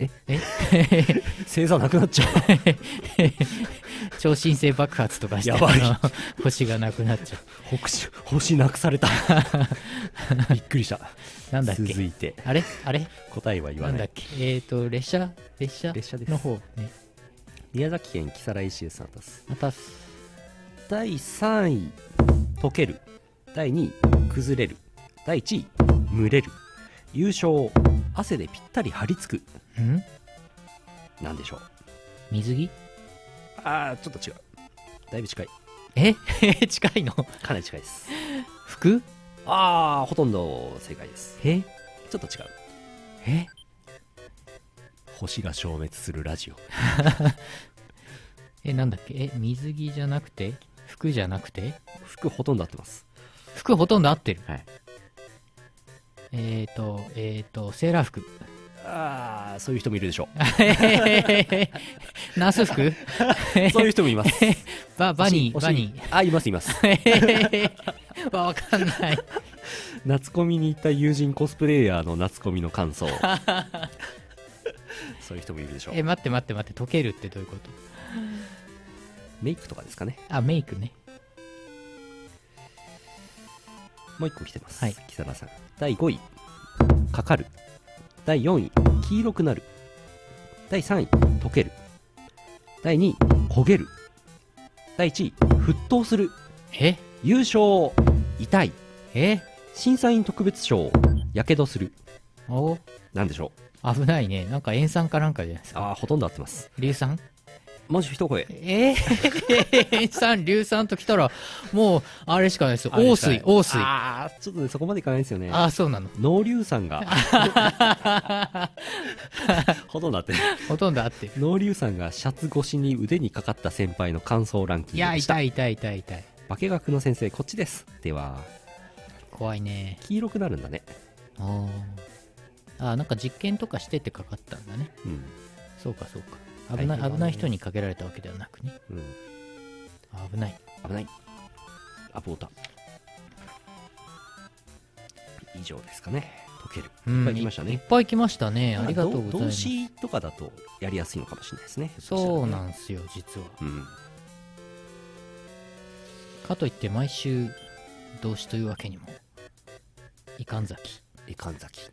ええ？星座なくなっちゃう。超新星爆発とかしてやばい。星がなくなっちゃう。星星なくされた。びっくりした。なんだっけ？続いて。あれ？あれ？答えは言わない。なんだっけ？えっ、ー、と列車？列車？列車です。の方ね。宮崎県木更石さんです。また第3位溶ける。第2位崩れる。第1位蒸れる。優勝汗でぴったり張り付くん？なんでしょう？水着？ああちょっと違う。だいぶ近い。え？近いの？かなり近いです。服？ああほとんど正解です。え？ちょっと違う。え？星が消滅するラジオ。えなんだっけ？え水着じゃなくて？服じゃなくて？服ほとんど合ってます。服ほとんど合ってる。はい。えっ、ー、とえっ、ー、とセーラー服ああそういう人もいるでしょ ナース服？う そういう人もいます。ババニーバニー。あいますいます。わわかんない。夏コミに行った友人コスプレイヤーの夏コミの感想。そういう人もいるでしょう。え待って待って待って溶けるってどういうこと？メイクとかですかね。あメイクね。もう一個来てます、はい。木更さん。第5位。かかる第4位黄色くなる。第3位溶ける。第2位焦げる。第1位沸騰する。え優勝痛い。え審査員特別賞やけどする。お？なんでしょ危ないね。なんか塩酸かなんかじゃないですか。うああほとんど合ってます。硫酸？もし一声。えー、塩酸硫酸ときたらもうあれしかないですよ。王水王水。あああちょっとねそこまでいかないですよね。あそうなの。濃硫酸が。ほとんど合って。るほとんど合って。る濃硫酸がシャツ越しに腕にかかった先輩の感想ランキンいやグでした。痛い痛い痛い痛い。化学の先生こっちです。では。怖いね。黄色くなるんだね。あー。あーなんか実験とかしててかかったんだね。うん。そうかそうか危ない危ない人にかけられたわけではなくね。うん。あ危ない。危ない。アポータ。以上ですかね。溶ける。うん。いっぱい来ましたね。いっぱい来ましたね。ありがとうござい動ます。詞とかだとやりやすいのかもしれないですね。そうんなんすよ実は。うん。かといって毎週動詞というわけにもいかんざきいかんざき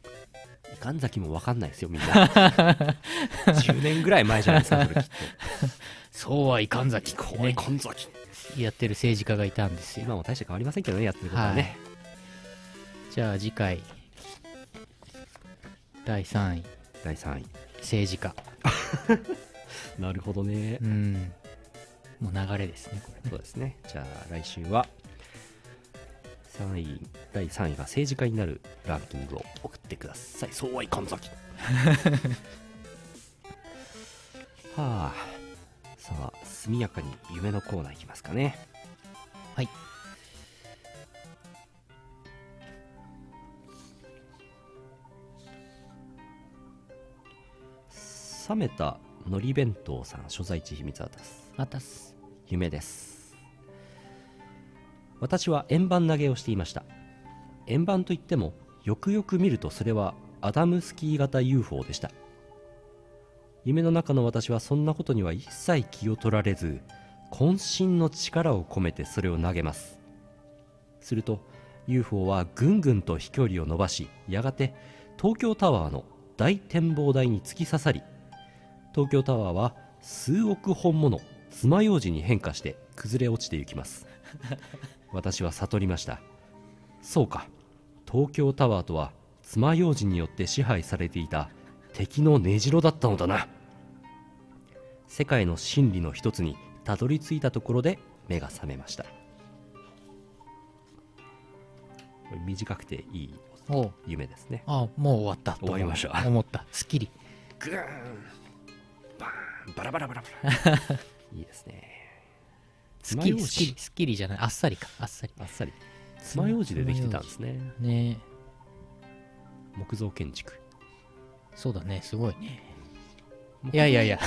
いかんざきも分かんないですよみんな。10年ぐらい前じゃないですかそれきっと。そうはいかんざきこういね。かんざきやってる政治家がいたんですよ。今も大して変わりませんけどねやってることはね、じゃあ次回第3位。第3位。政治家。なるほどね。うん。もう流れですねこれそうですね。じゃあ来週は3位第3位が政治家になるランキングを送ってください。そうはいかんざきはあ。さあ速やかに夢のコーナーいきますかね。はい。冷めたのり弁当さん所在地秘密はですまたす夢です私は円盤投げをしていました。円盤といってもよくよく見るとそれはアダムスキー型 UFO でした。夢の中の私はそんなことには一切気を取られず渾身の力を込めてそれを投げます。すると UFO はぐんぐんと飛距離を伸ばしやがて東京タワーの大展望台に突き刺さり東京タワーは数億本もの爪楊枝に変化して崩れ落ちていきます。私は悟りました。そうか。東京タワーとは爪楊枝によって支配されていた敵の根城だったのだな。世界の真理の一つにたどり着いたところで目が覚めました。短くていい夢ですね。あもう終わった。と終わりました思った。すっきりグーン。バーン。バラバラバラバラ。いいですねすっきりすっきりじゃない。あっさりか。あっさり。あっさり。爪楊枝でできてたんですね。ね。木造建築。そうだね。すごいね。いやいやいや。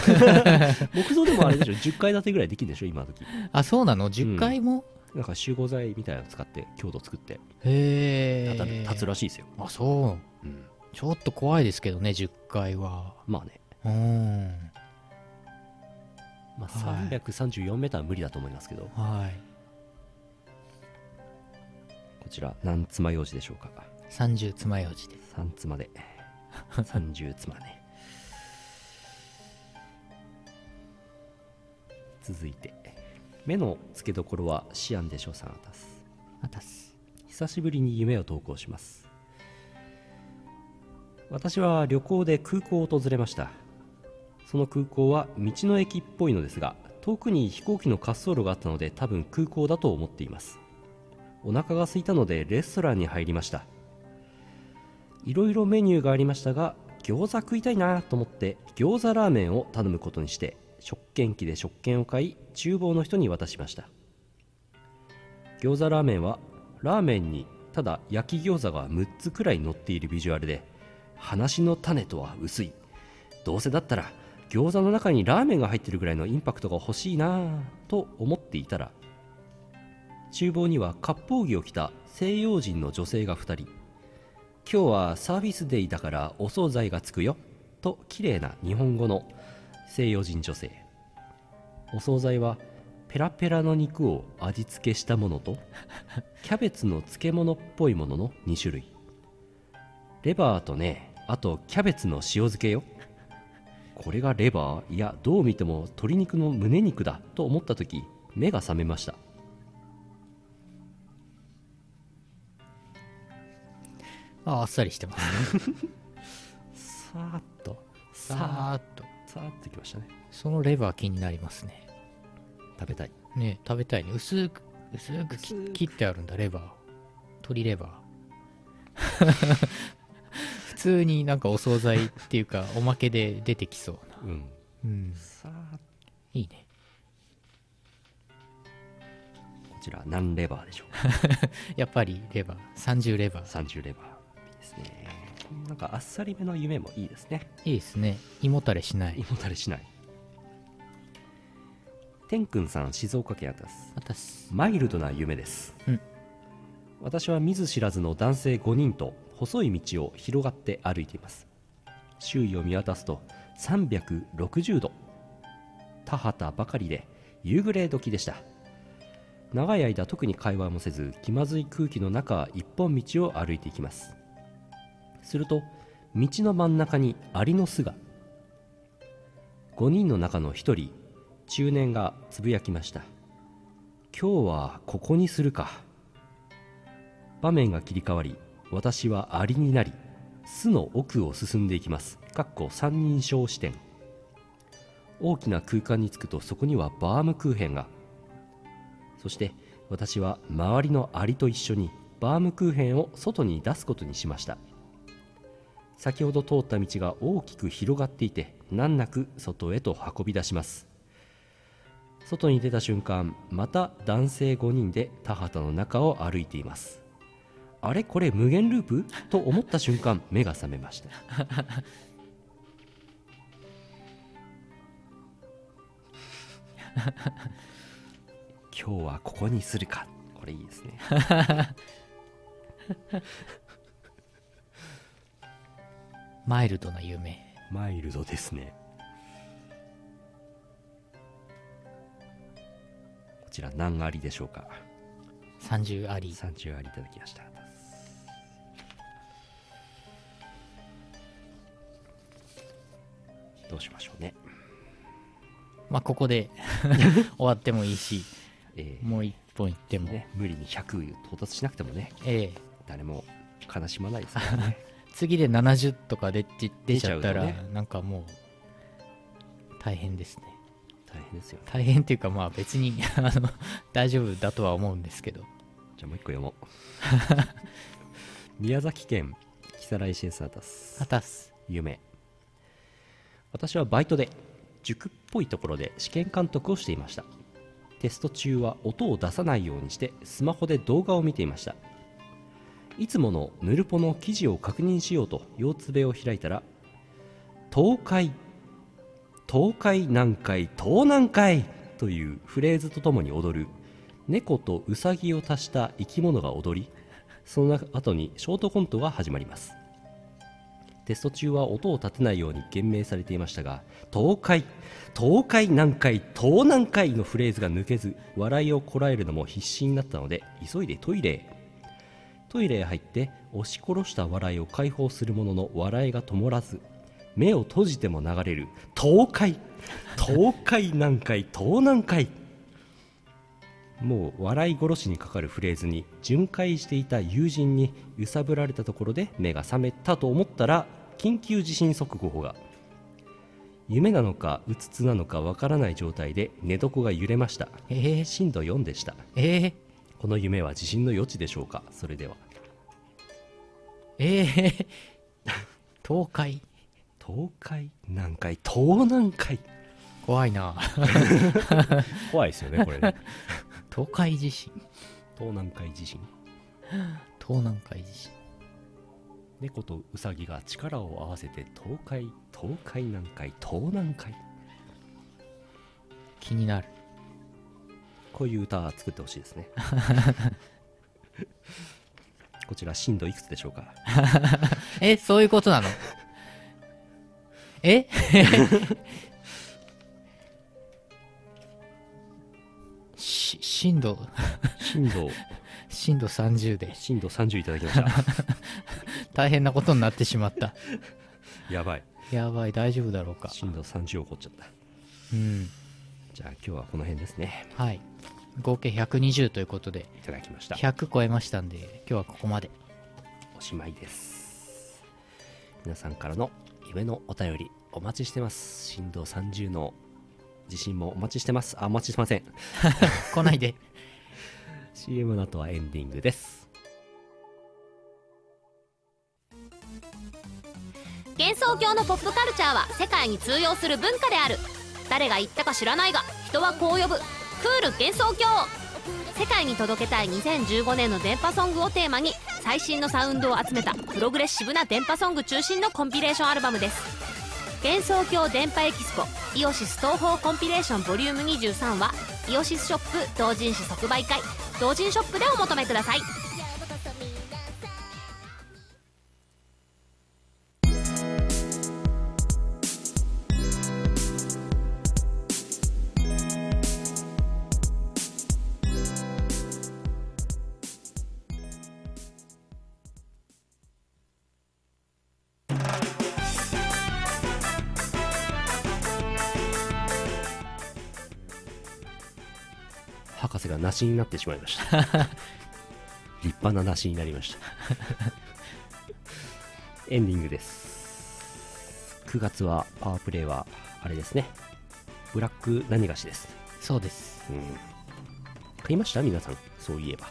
木造でもあれでしょ。10階建てぐらいできるでしょ今時。あそうなの？10階も、なんか集合材みたいなの使って強度作って。へえ立つらしいですよ、あそう。うん、ちょっと怖いですけどね10階は。まあね、うんまあ、はい。334メーターは無理だと思いますけど。はい。こちら何爪楊枝でしょうか？30爪楊枝で。3妻で。30妻ね続いて。目の付けどころはシアンでしょさんあたすあたす久しぶりに夢を投稿します。私は旅行で空港を訪れましたその空港は道の駅っぽいのですが遠くに飛行機の滑走路があったので多分空港だと思っています。お腹が空いたのでレストランに入りました。いろいろメニューがありましたが餃子食いたいなと思って餃子ラーメンを頼むことにして食券機で食券を買い厨房の人に渡しました。餃子ラーメンはラーメンにただ焼き餃子が6つくらい乗っているビジュアルで話の種とは薄い。どうせだったら餃子の中にラーメンが入ってるぐらいのインパクトが欲しいなぁと思っていたら厨房には割烹着を着た西洋人の女性が2人。今日はサービスデイだからお惣菜がつくよ。と綺麗な日本語の西洋人女性。お惣菜はペラペラの肉を味付けしたものとキャベツの漬物っぽいものの2種類。レバーとねあとキャベツの塩漬けよ。これがレバーいやどう見ても鶏肉の胸肉だと思った時目が覚めました。ああっさりしてます さーっと。ささーっと。ーさーっときましたね。そのレバー気になりますね。食べたい。ね食べたいね。薄く薄くき薄く。切ってあるんだレバー。鶏レバー。普 通になんかお惣菜っていうかおまけで出てきそうな。うん。うん。さーっいいね。こちら何レバーでしょう やっぱりレバー。30レバー。30レバー。いいですね。なんかあっさりめの夢もいいですね。いいですね。胃もたれしない。胃もたれしない。天くんさん静岡県あたす。あたす。マイルドな夢です、うん。私は見ず知らずの男性5人と細い道を広がって歩いています。周囲を見渡すと360度田畑ばかりで夕暮れ時でした。長い間特に会話もせず気まずい空気の中一本道を歩いていきます。すると道の真ん中にアリの巣が。5人の中の1人中年がつぶやきました。今日はここにするか。場面が切り替わり私はアリになり巣の奥を進んでいきます。かっこ三人称視点。大きな空間に着くとそこにはバームクーヘンが。そして私は周りのアリと一緒にバームクーヘンを外に出すことにしました。先ほど通った道が大きく広がっていて難なく外へと運び出します。外に出た瞬間また男性5人で田畑の中を歩いています。あれ？これ無限ループ？と思った瞬間目が覚めました。今日はここにするか。これいいですね。マイルドな夢。マイルドですね。こちら何ありでしょうか？30あり30ありいただきましたうしましょうね。まあここで 終わってもいいしえーもう一本いっても、ね、無理に100到達しなくてもねええ。誰も悲しまないですからね。次で70とか出ち出ちゃったら、出ちゃうとなんかもう大変ですね。大変ですよね。大変っていうかまあ別に あの大丈夫だとは思うんですけど。じゃあもう一個読もう。宮崎県木更井シンサータスあたす。夢私はバイトで塾っぽいところで試験監督をしていました。テスト中は音を出さないようにしてスマホで動画を見ていました。いつものヌルポの記事を確認しようと腰つべを開いたら東海東海南海東南海というフレーズとともに踊る猫とウサギを足した生き物が踊りその後にショートコントが始まります。テスト中は音を立てないように言明されていましたが東海東海南海東南海のフレーズが抜けず笑いをこらえるのも必死になったので急いでトイレへ。トイレへ入って押し殺した笑いを解放するものの笑いが止まらず目を閉じても流れる東海東海南海東南海もう笑い殺しにかかるフレーズに巡回していた友人に揺さぶられたところで目が覚めたと思ったら緊急地震速報が。夢なのかうつつなのかわからない状態で寝床が揺れました。えー、震度4でした。えー、この夢は地震の余地でしょうか？それでは。えー、東海。東海？南海？東南海？怖いな。怖いですよねこれね。東海地震。東南海地震。東南海地震猫とウサギが力を合わせて東海東海南海東南海。気になる。こういう歌作ってほしいですね。こちら震度いくつでしょうか？えそういうことなの？え？し震度。震度。震度30で。震度30いただきました大変なことになってしまった。やばい。やばい大丈夫だろうか。震度30起こっちゃった。うん。じゃあ今日はこの辺ですね。はい。合計120ということで。いただきました。100超えましたんで今日はここまで。おしまいです。皆さんからの夢のお便りお待ちしてます。震度30の地震もお待ちしてます。あお待ちしてません。来ないで。CM の後はエンディングです幻想郷のポップカルチャーは世界に通用する文化である。誰が言ったか知らないが人はこう呼ぶ。クール幻想郷。世界に届けたい2015年の電波ソングをテーマに最新のサウンドを集めたプログレッシブな電波ソング中心のコンピレーションアルバムです。幻想郷電波エキスポイオシス東宝コンピレーションボリューム23はイオシスショップ同人誌即売会同人ショップでお求めください。博士が梨になってしまいました。立派な梨になりました。エンディングです。9月はパワープレイはあれですね。ブラック何菓子です。そうです。うん。買いました？皆さん。そういえば。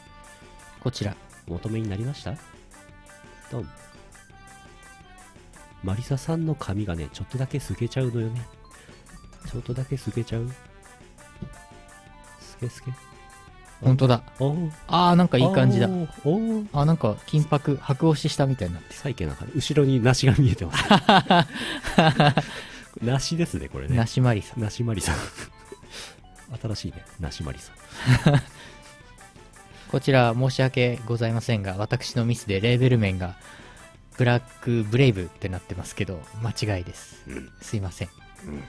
こちら。お求めになりました？ドン。マリサさんの髪がねちょっとだけ透けちゃうのよね。ちょっとだけ透けちゃう？透け透け本当だ。あーなんかいい感じだ。あなんか金箔白押ししたみたいになって。るサイケな感じ。後ろに梨が見えてます 梨ですねこれね。梨マリさ。ん梨マリさん。新しいね。梨マリさん。こちら申し訳ございませんが私のミスでレーベル面がブラックブレイブってなってますけど間違いです、うん。すいません、うん。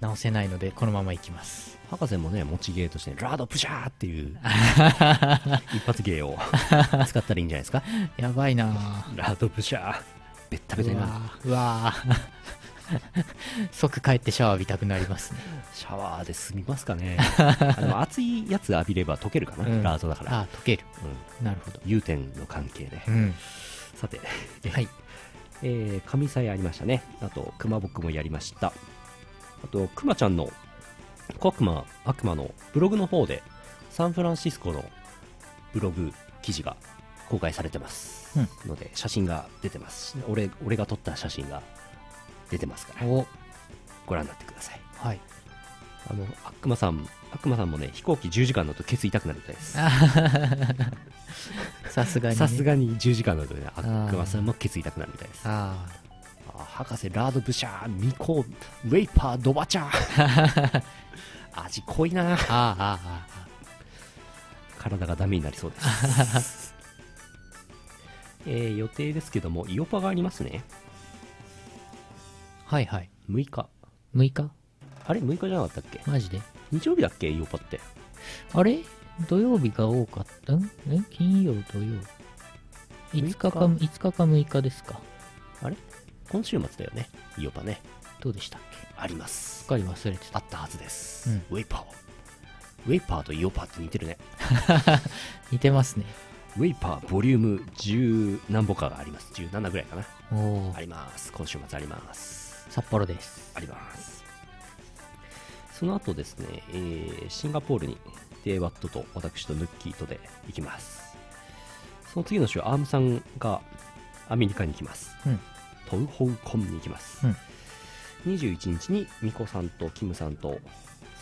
直せないのでこのままいきます博士もね持ち芸としてラードプシャーっていう 一発芸を 使ったらいいんじゃないですか？やばいな。ぁラードプシャー。ベッタベタになる。うわ 即帰ってシャワー浴びたくなりますね。シャワーで済みますかね。あでも熱いやつ浴びれば溶けるかな、うん。ラードだから、あ溶ける。うん、なるほど。融点の関係で、うん。さて、はい。えー、神祭ありましたね。あと熊僕もやりました。あとくまちゃんのコクマ悪魔のブログの方でサンフランシスコのブログ記事が公開されてます、うん。ので写真が出てます。し俺俺が撮った写真が出てますから。お。ご覧になってください。はい。あの悪魔さん悪魔さんもね飛行機10時間乗るとケツ痛くなるみたいです。さすがに、ね、さすがに10時間乗るとね悪ー魔さんもケツ痛くなるみたいです。ああ博士ラードブシャーミコウェイパードバチャー。味濃いな。あああ体がダメになりそうです。えー予定ですけどもイオパがありますね。あはいはい。6日。6日？あれ6日じゃなかったっけ？マジで？日曜日だっけ？イオパって。あれ？土曜日が多かった？ん？え？金曜土曜？5日？か6 5日か6日ですか。あれ？今週末だよね。イオパね。どうでしたっけ？あります。すっかり忘れてた。あったはずです、うん。ウェイパー。ウェイパーとイオパーって似てるね。似てますね。ウェイパーボリューム10何ぼかがあります。17ぐらいかな。おおあります。今週末あります。札幌です。あります。その後ですね、えーシンガポールにデイワットと私とヌッキーとで行きます。その次の週アームさんがアメリカに行きます、うんトウホウコンに行きます、うん。21日にミコさんとキムさんと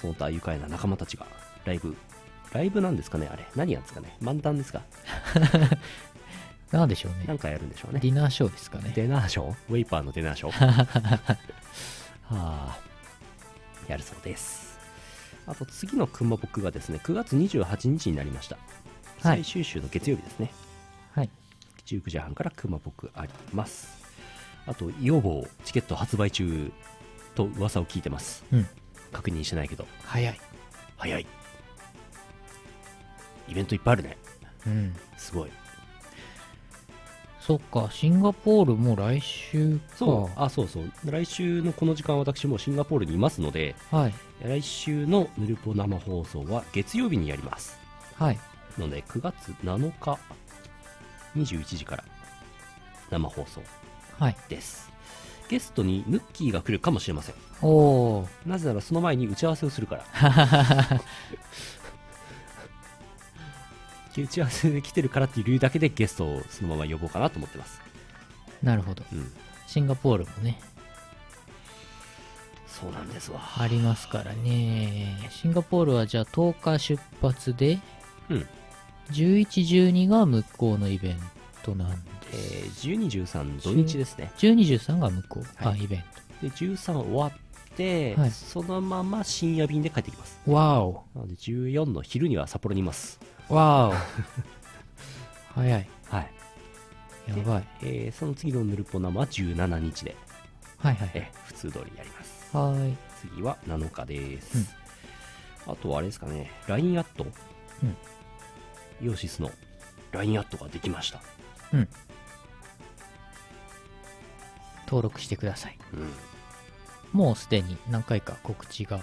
その他愉快な仲間たちがライブ。ライブなんですかねあれ。何やんですかね。漫談ですか？なんでしょうね。なんかやるんでしょうね。ディナーショーですかね。デナーショー？ウェイパーのデナーショー？はあやるそうです。あと次の熊僕がですね9月28日になりました、はい。最終週の月曜日ですね。はい。19時半から熊僕ありますあとイオボーチケット発売中と噂を聞いてます。うん。確認してないけど。早い。早い。イベントいっぱいあるね。うん。すごい。そっかシンガポールもう来週か。そう。あそうそう。来週のこの時間私もシンガポールにいますのではい。来週のヌルポ生放送は月曜日にやります。はい。ので9月7日21時から生放送はい。です。ゲストにヌッキーが来るかもしれません。おおなぜならその前に打ち合わせをするから。打ち合わせで来てるからっていう理由だけでゲストをそのまま呼ぼうかなと思ってます。なるほど。うん。シンガポールもね。そうなんですわ。ありますからね。シンガポールはじゃあ10日出発でうん。1112が向こうのイベントなんでえー、1213土日ですね。1213が向こう、はい。あイベンで13終わって、はい。そのまま深夜便で帰ってきます。トわお。なので14の昼には札幌にいます。わお。早い。はい。やばい。えーその次のヌルポ生は17日で、はいはいえー普通通りやります。はーい。次は7日です、あとはあれですかね。LINE アット、うん。イオシスの LINE アットができましたうん。登録してください。うん。もうすでに何回か告知が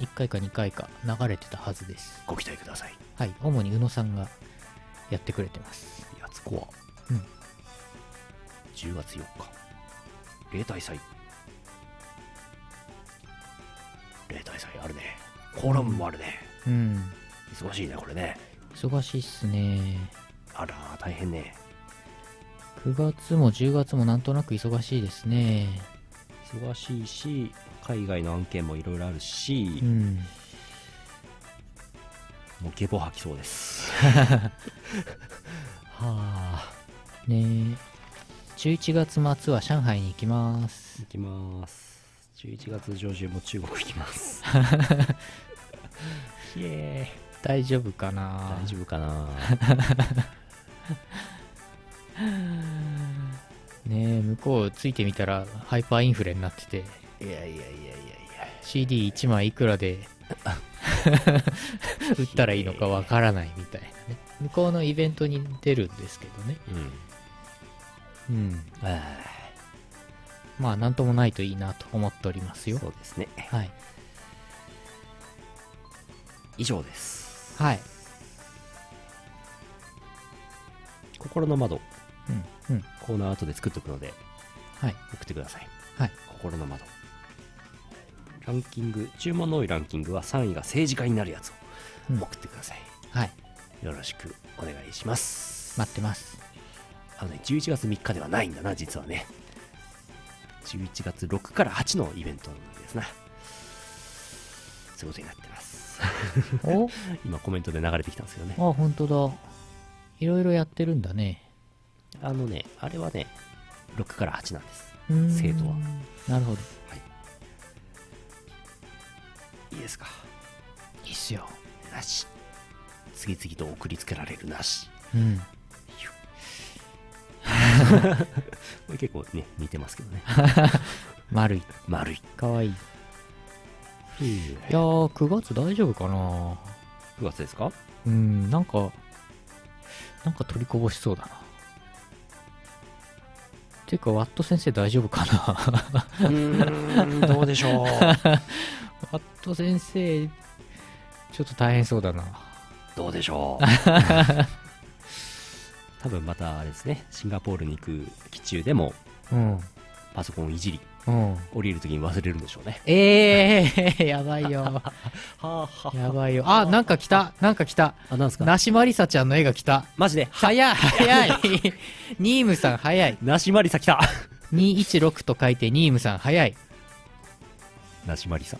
1回か2回か流れてたはずです。ご期待ください。はい。主に宇野さんがやってくれてます。やつこは。うん。10月4日。例大祭。例大祭あるね。コラムもあるね、うん。忙しいねこれね。忙しいっすね。あら大変ね9月も10月もなんとなく忙しいですね。忙しいし海外の案件もいろいろあるしう、ん。もうゲボ吐きそうです。はあ。ね11月末は上海に行きます。行きます。11月上旬も中国行きます。イエ大丈夫かな。大丈夫かな。ね 向こうついてみたらハイパーインフレになってて。いやいやいやいやいや。CD1 枚いくらで 売ったらいいのかわからないみたいなね。向こうのイベントに出るんですけどね。うん。うん。あまあなんともないといいなと思っておりますよ。ーそうですね。はい。以上です。はい。心の窓うん。うんコーナー後で作っておくのではい。送ってください。はい。心の窓。ランキング注文の多いランキングは3位が政治家になるやつをうん。送ってください、はい。よろしくお願いします。待ってます。あのね11月3日ではないんだな実はね。11月6から8のイベントですな。そういうことになってます。お？今コメントで流れてきたんですけどね。あ本当だ。いろいろやってるんだねあのねあれはね6から8なんです。生徒は。なるほど。い。いですか。いいっすよ。なし。次々と送りつけられるなし。うん。これ結構ね似てますけどね。丸い。丸い。かわいい。い9やー9月大丈夫かな。月ですか？うんなんかなんか取りこぼしそうだなていうかワット先生大丈夫かな？うーんどうでしょう。ワット先生ちょっと大変そうだな。どうでしょう。多分またあれですねシンガポールに行く機中でもうん。パソコンをいじり。うん降りるときに忘れるんでしょうね。ええー、やばいよ。やばいよ。あなんか来た。なんか来た。あなんですか？なしまりさちゃんの絵が来た。マジで？早い早い。ニームさん早い。なしまりさ来た。216と書いてニームさん早い。なしまりさ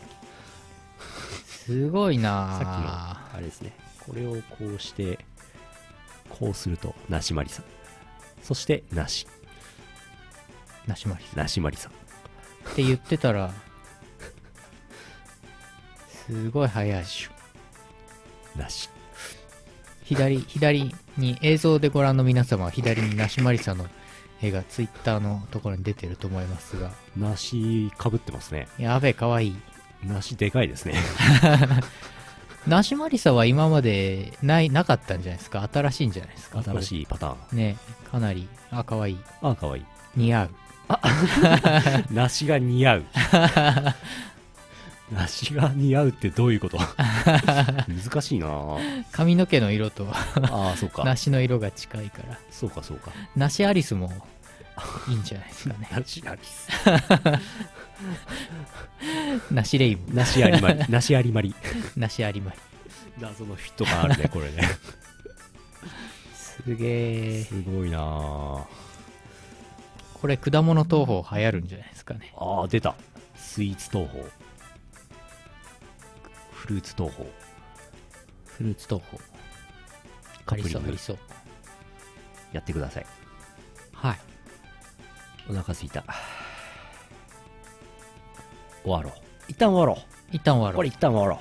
すごいさっきのなあれですね。これをこうしてこうするとなしまりさそしてなしなしまりさなしまりさんって言ってたらすごい早いなし。左左に映像でご覧の皆様は左になしまりさんの絵がツイッターのところに出てると思いますが。なしかぶってますね。やべえかわいい。なしでかいですね。なしまりさは今までないなかったんじゃないですか？新しいんじゃないですか？新しいパターン。いねかなり。あかわいい。あかわいい。似合う 梨が似合う。梨が似合うってどういうこと？難しいな。髪の毛の色とああそうか。梨の色が近いから。そうかそうか。梨アリスもいいんじゃないですかね。梨ありす梨レイム梨ありまり梨ありまり梨ありまり謎のフィット感あるねこれね。すげえすごいなあこれ果物投法流行るんじゃないですかね。あー出た。スイーツ東宝フルーツ東宝フルーツ投法ありそうありそう。やってください。はい。お腹すいた。終わろう。一旦終わろう。一旦終わろう。これ一旦終わろ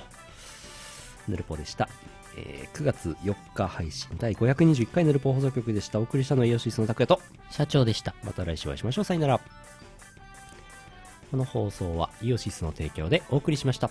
う。ヌルポでした。えー9月4日配信第521回ヌルポ放送局でした。お送りしたのはイオシスの拓也と、社長でしたまた来週お会いしましょう。さよなら。この放送はイオシスの提供でお送りしました。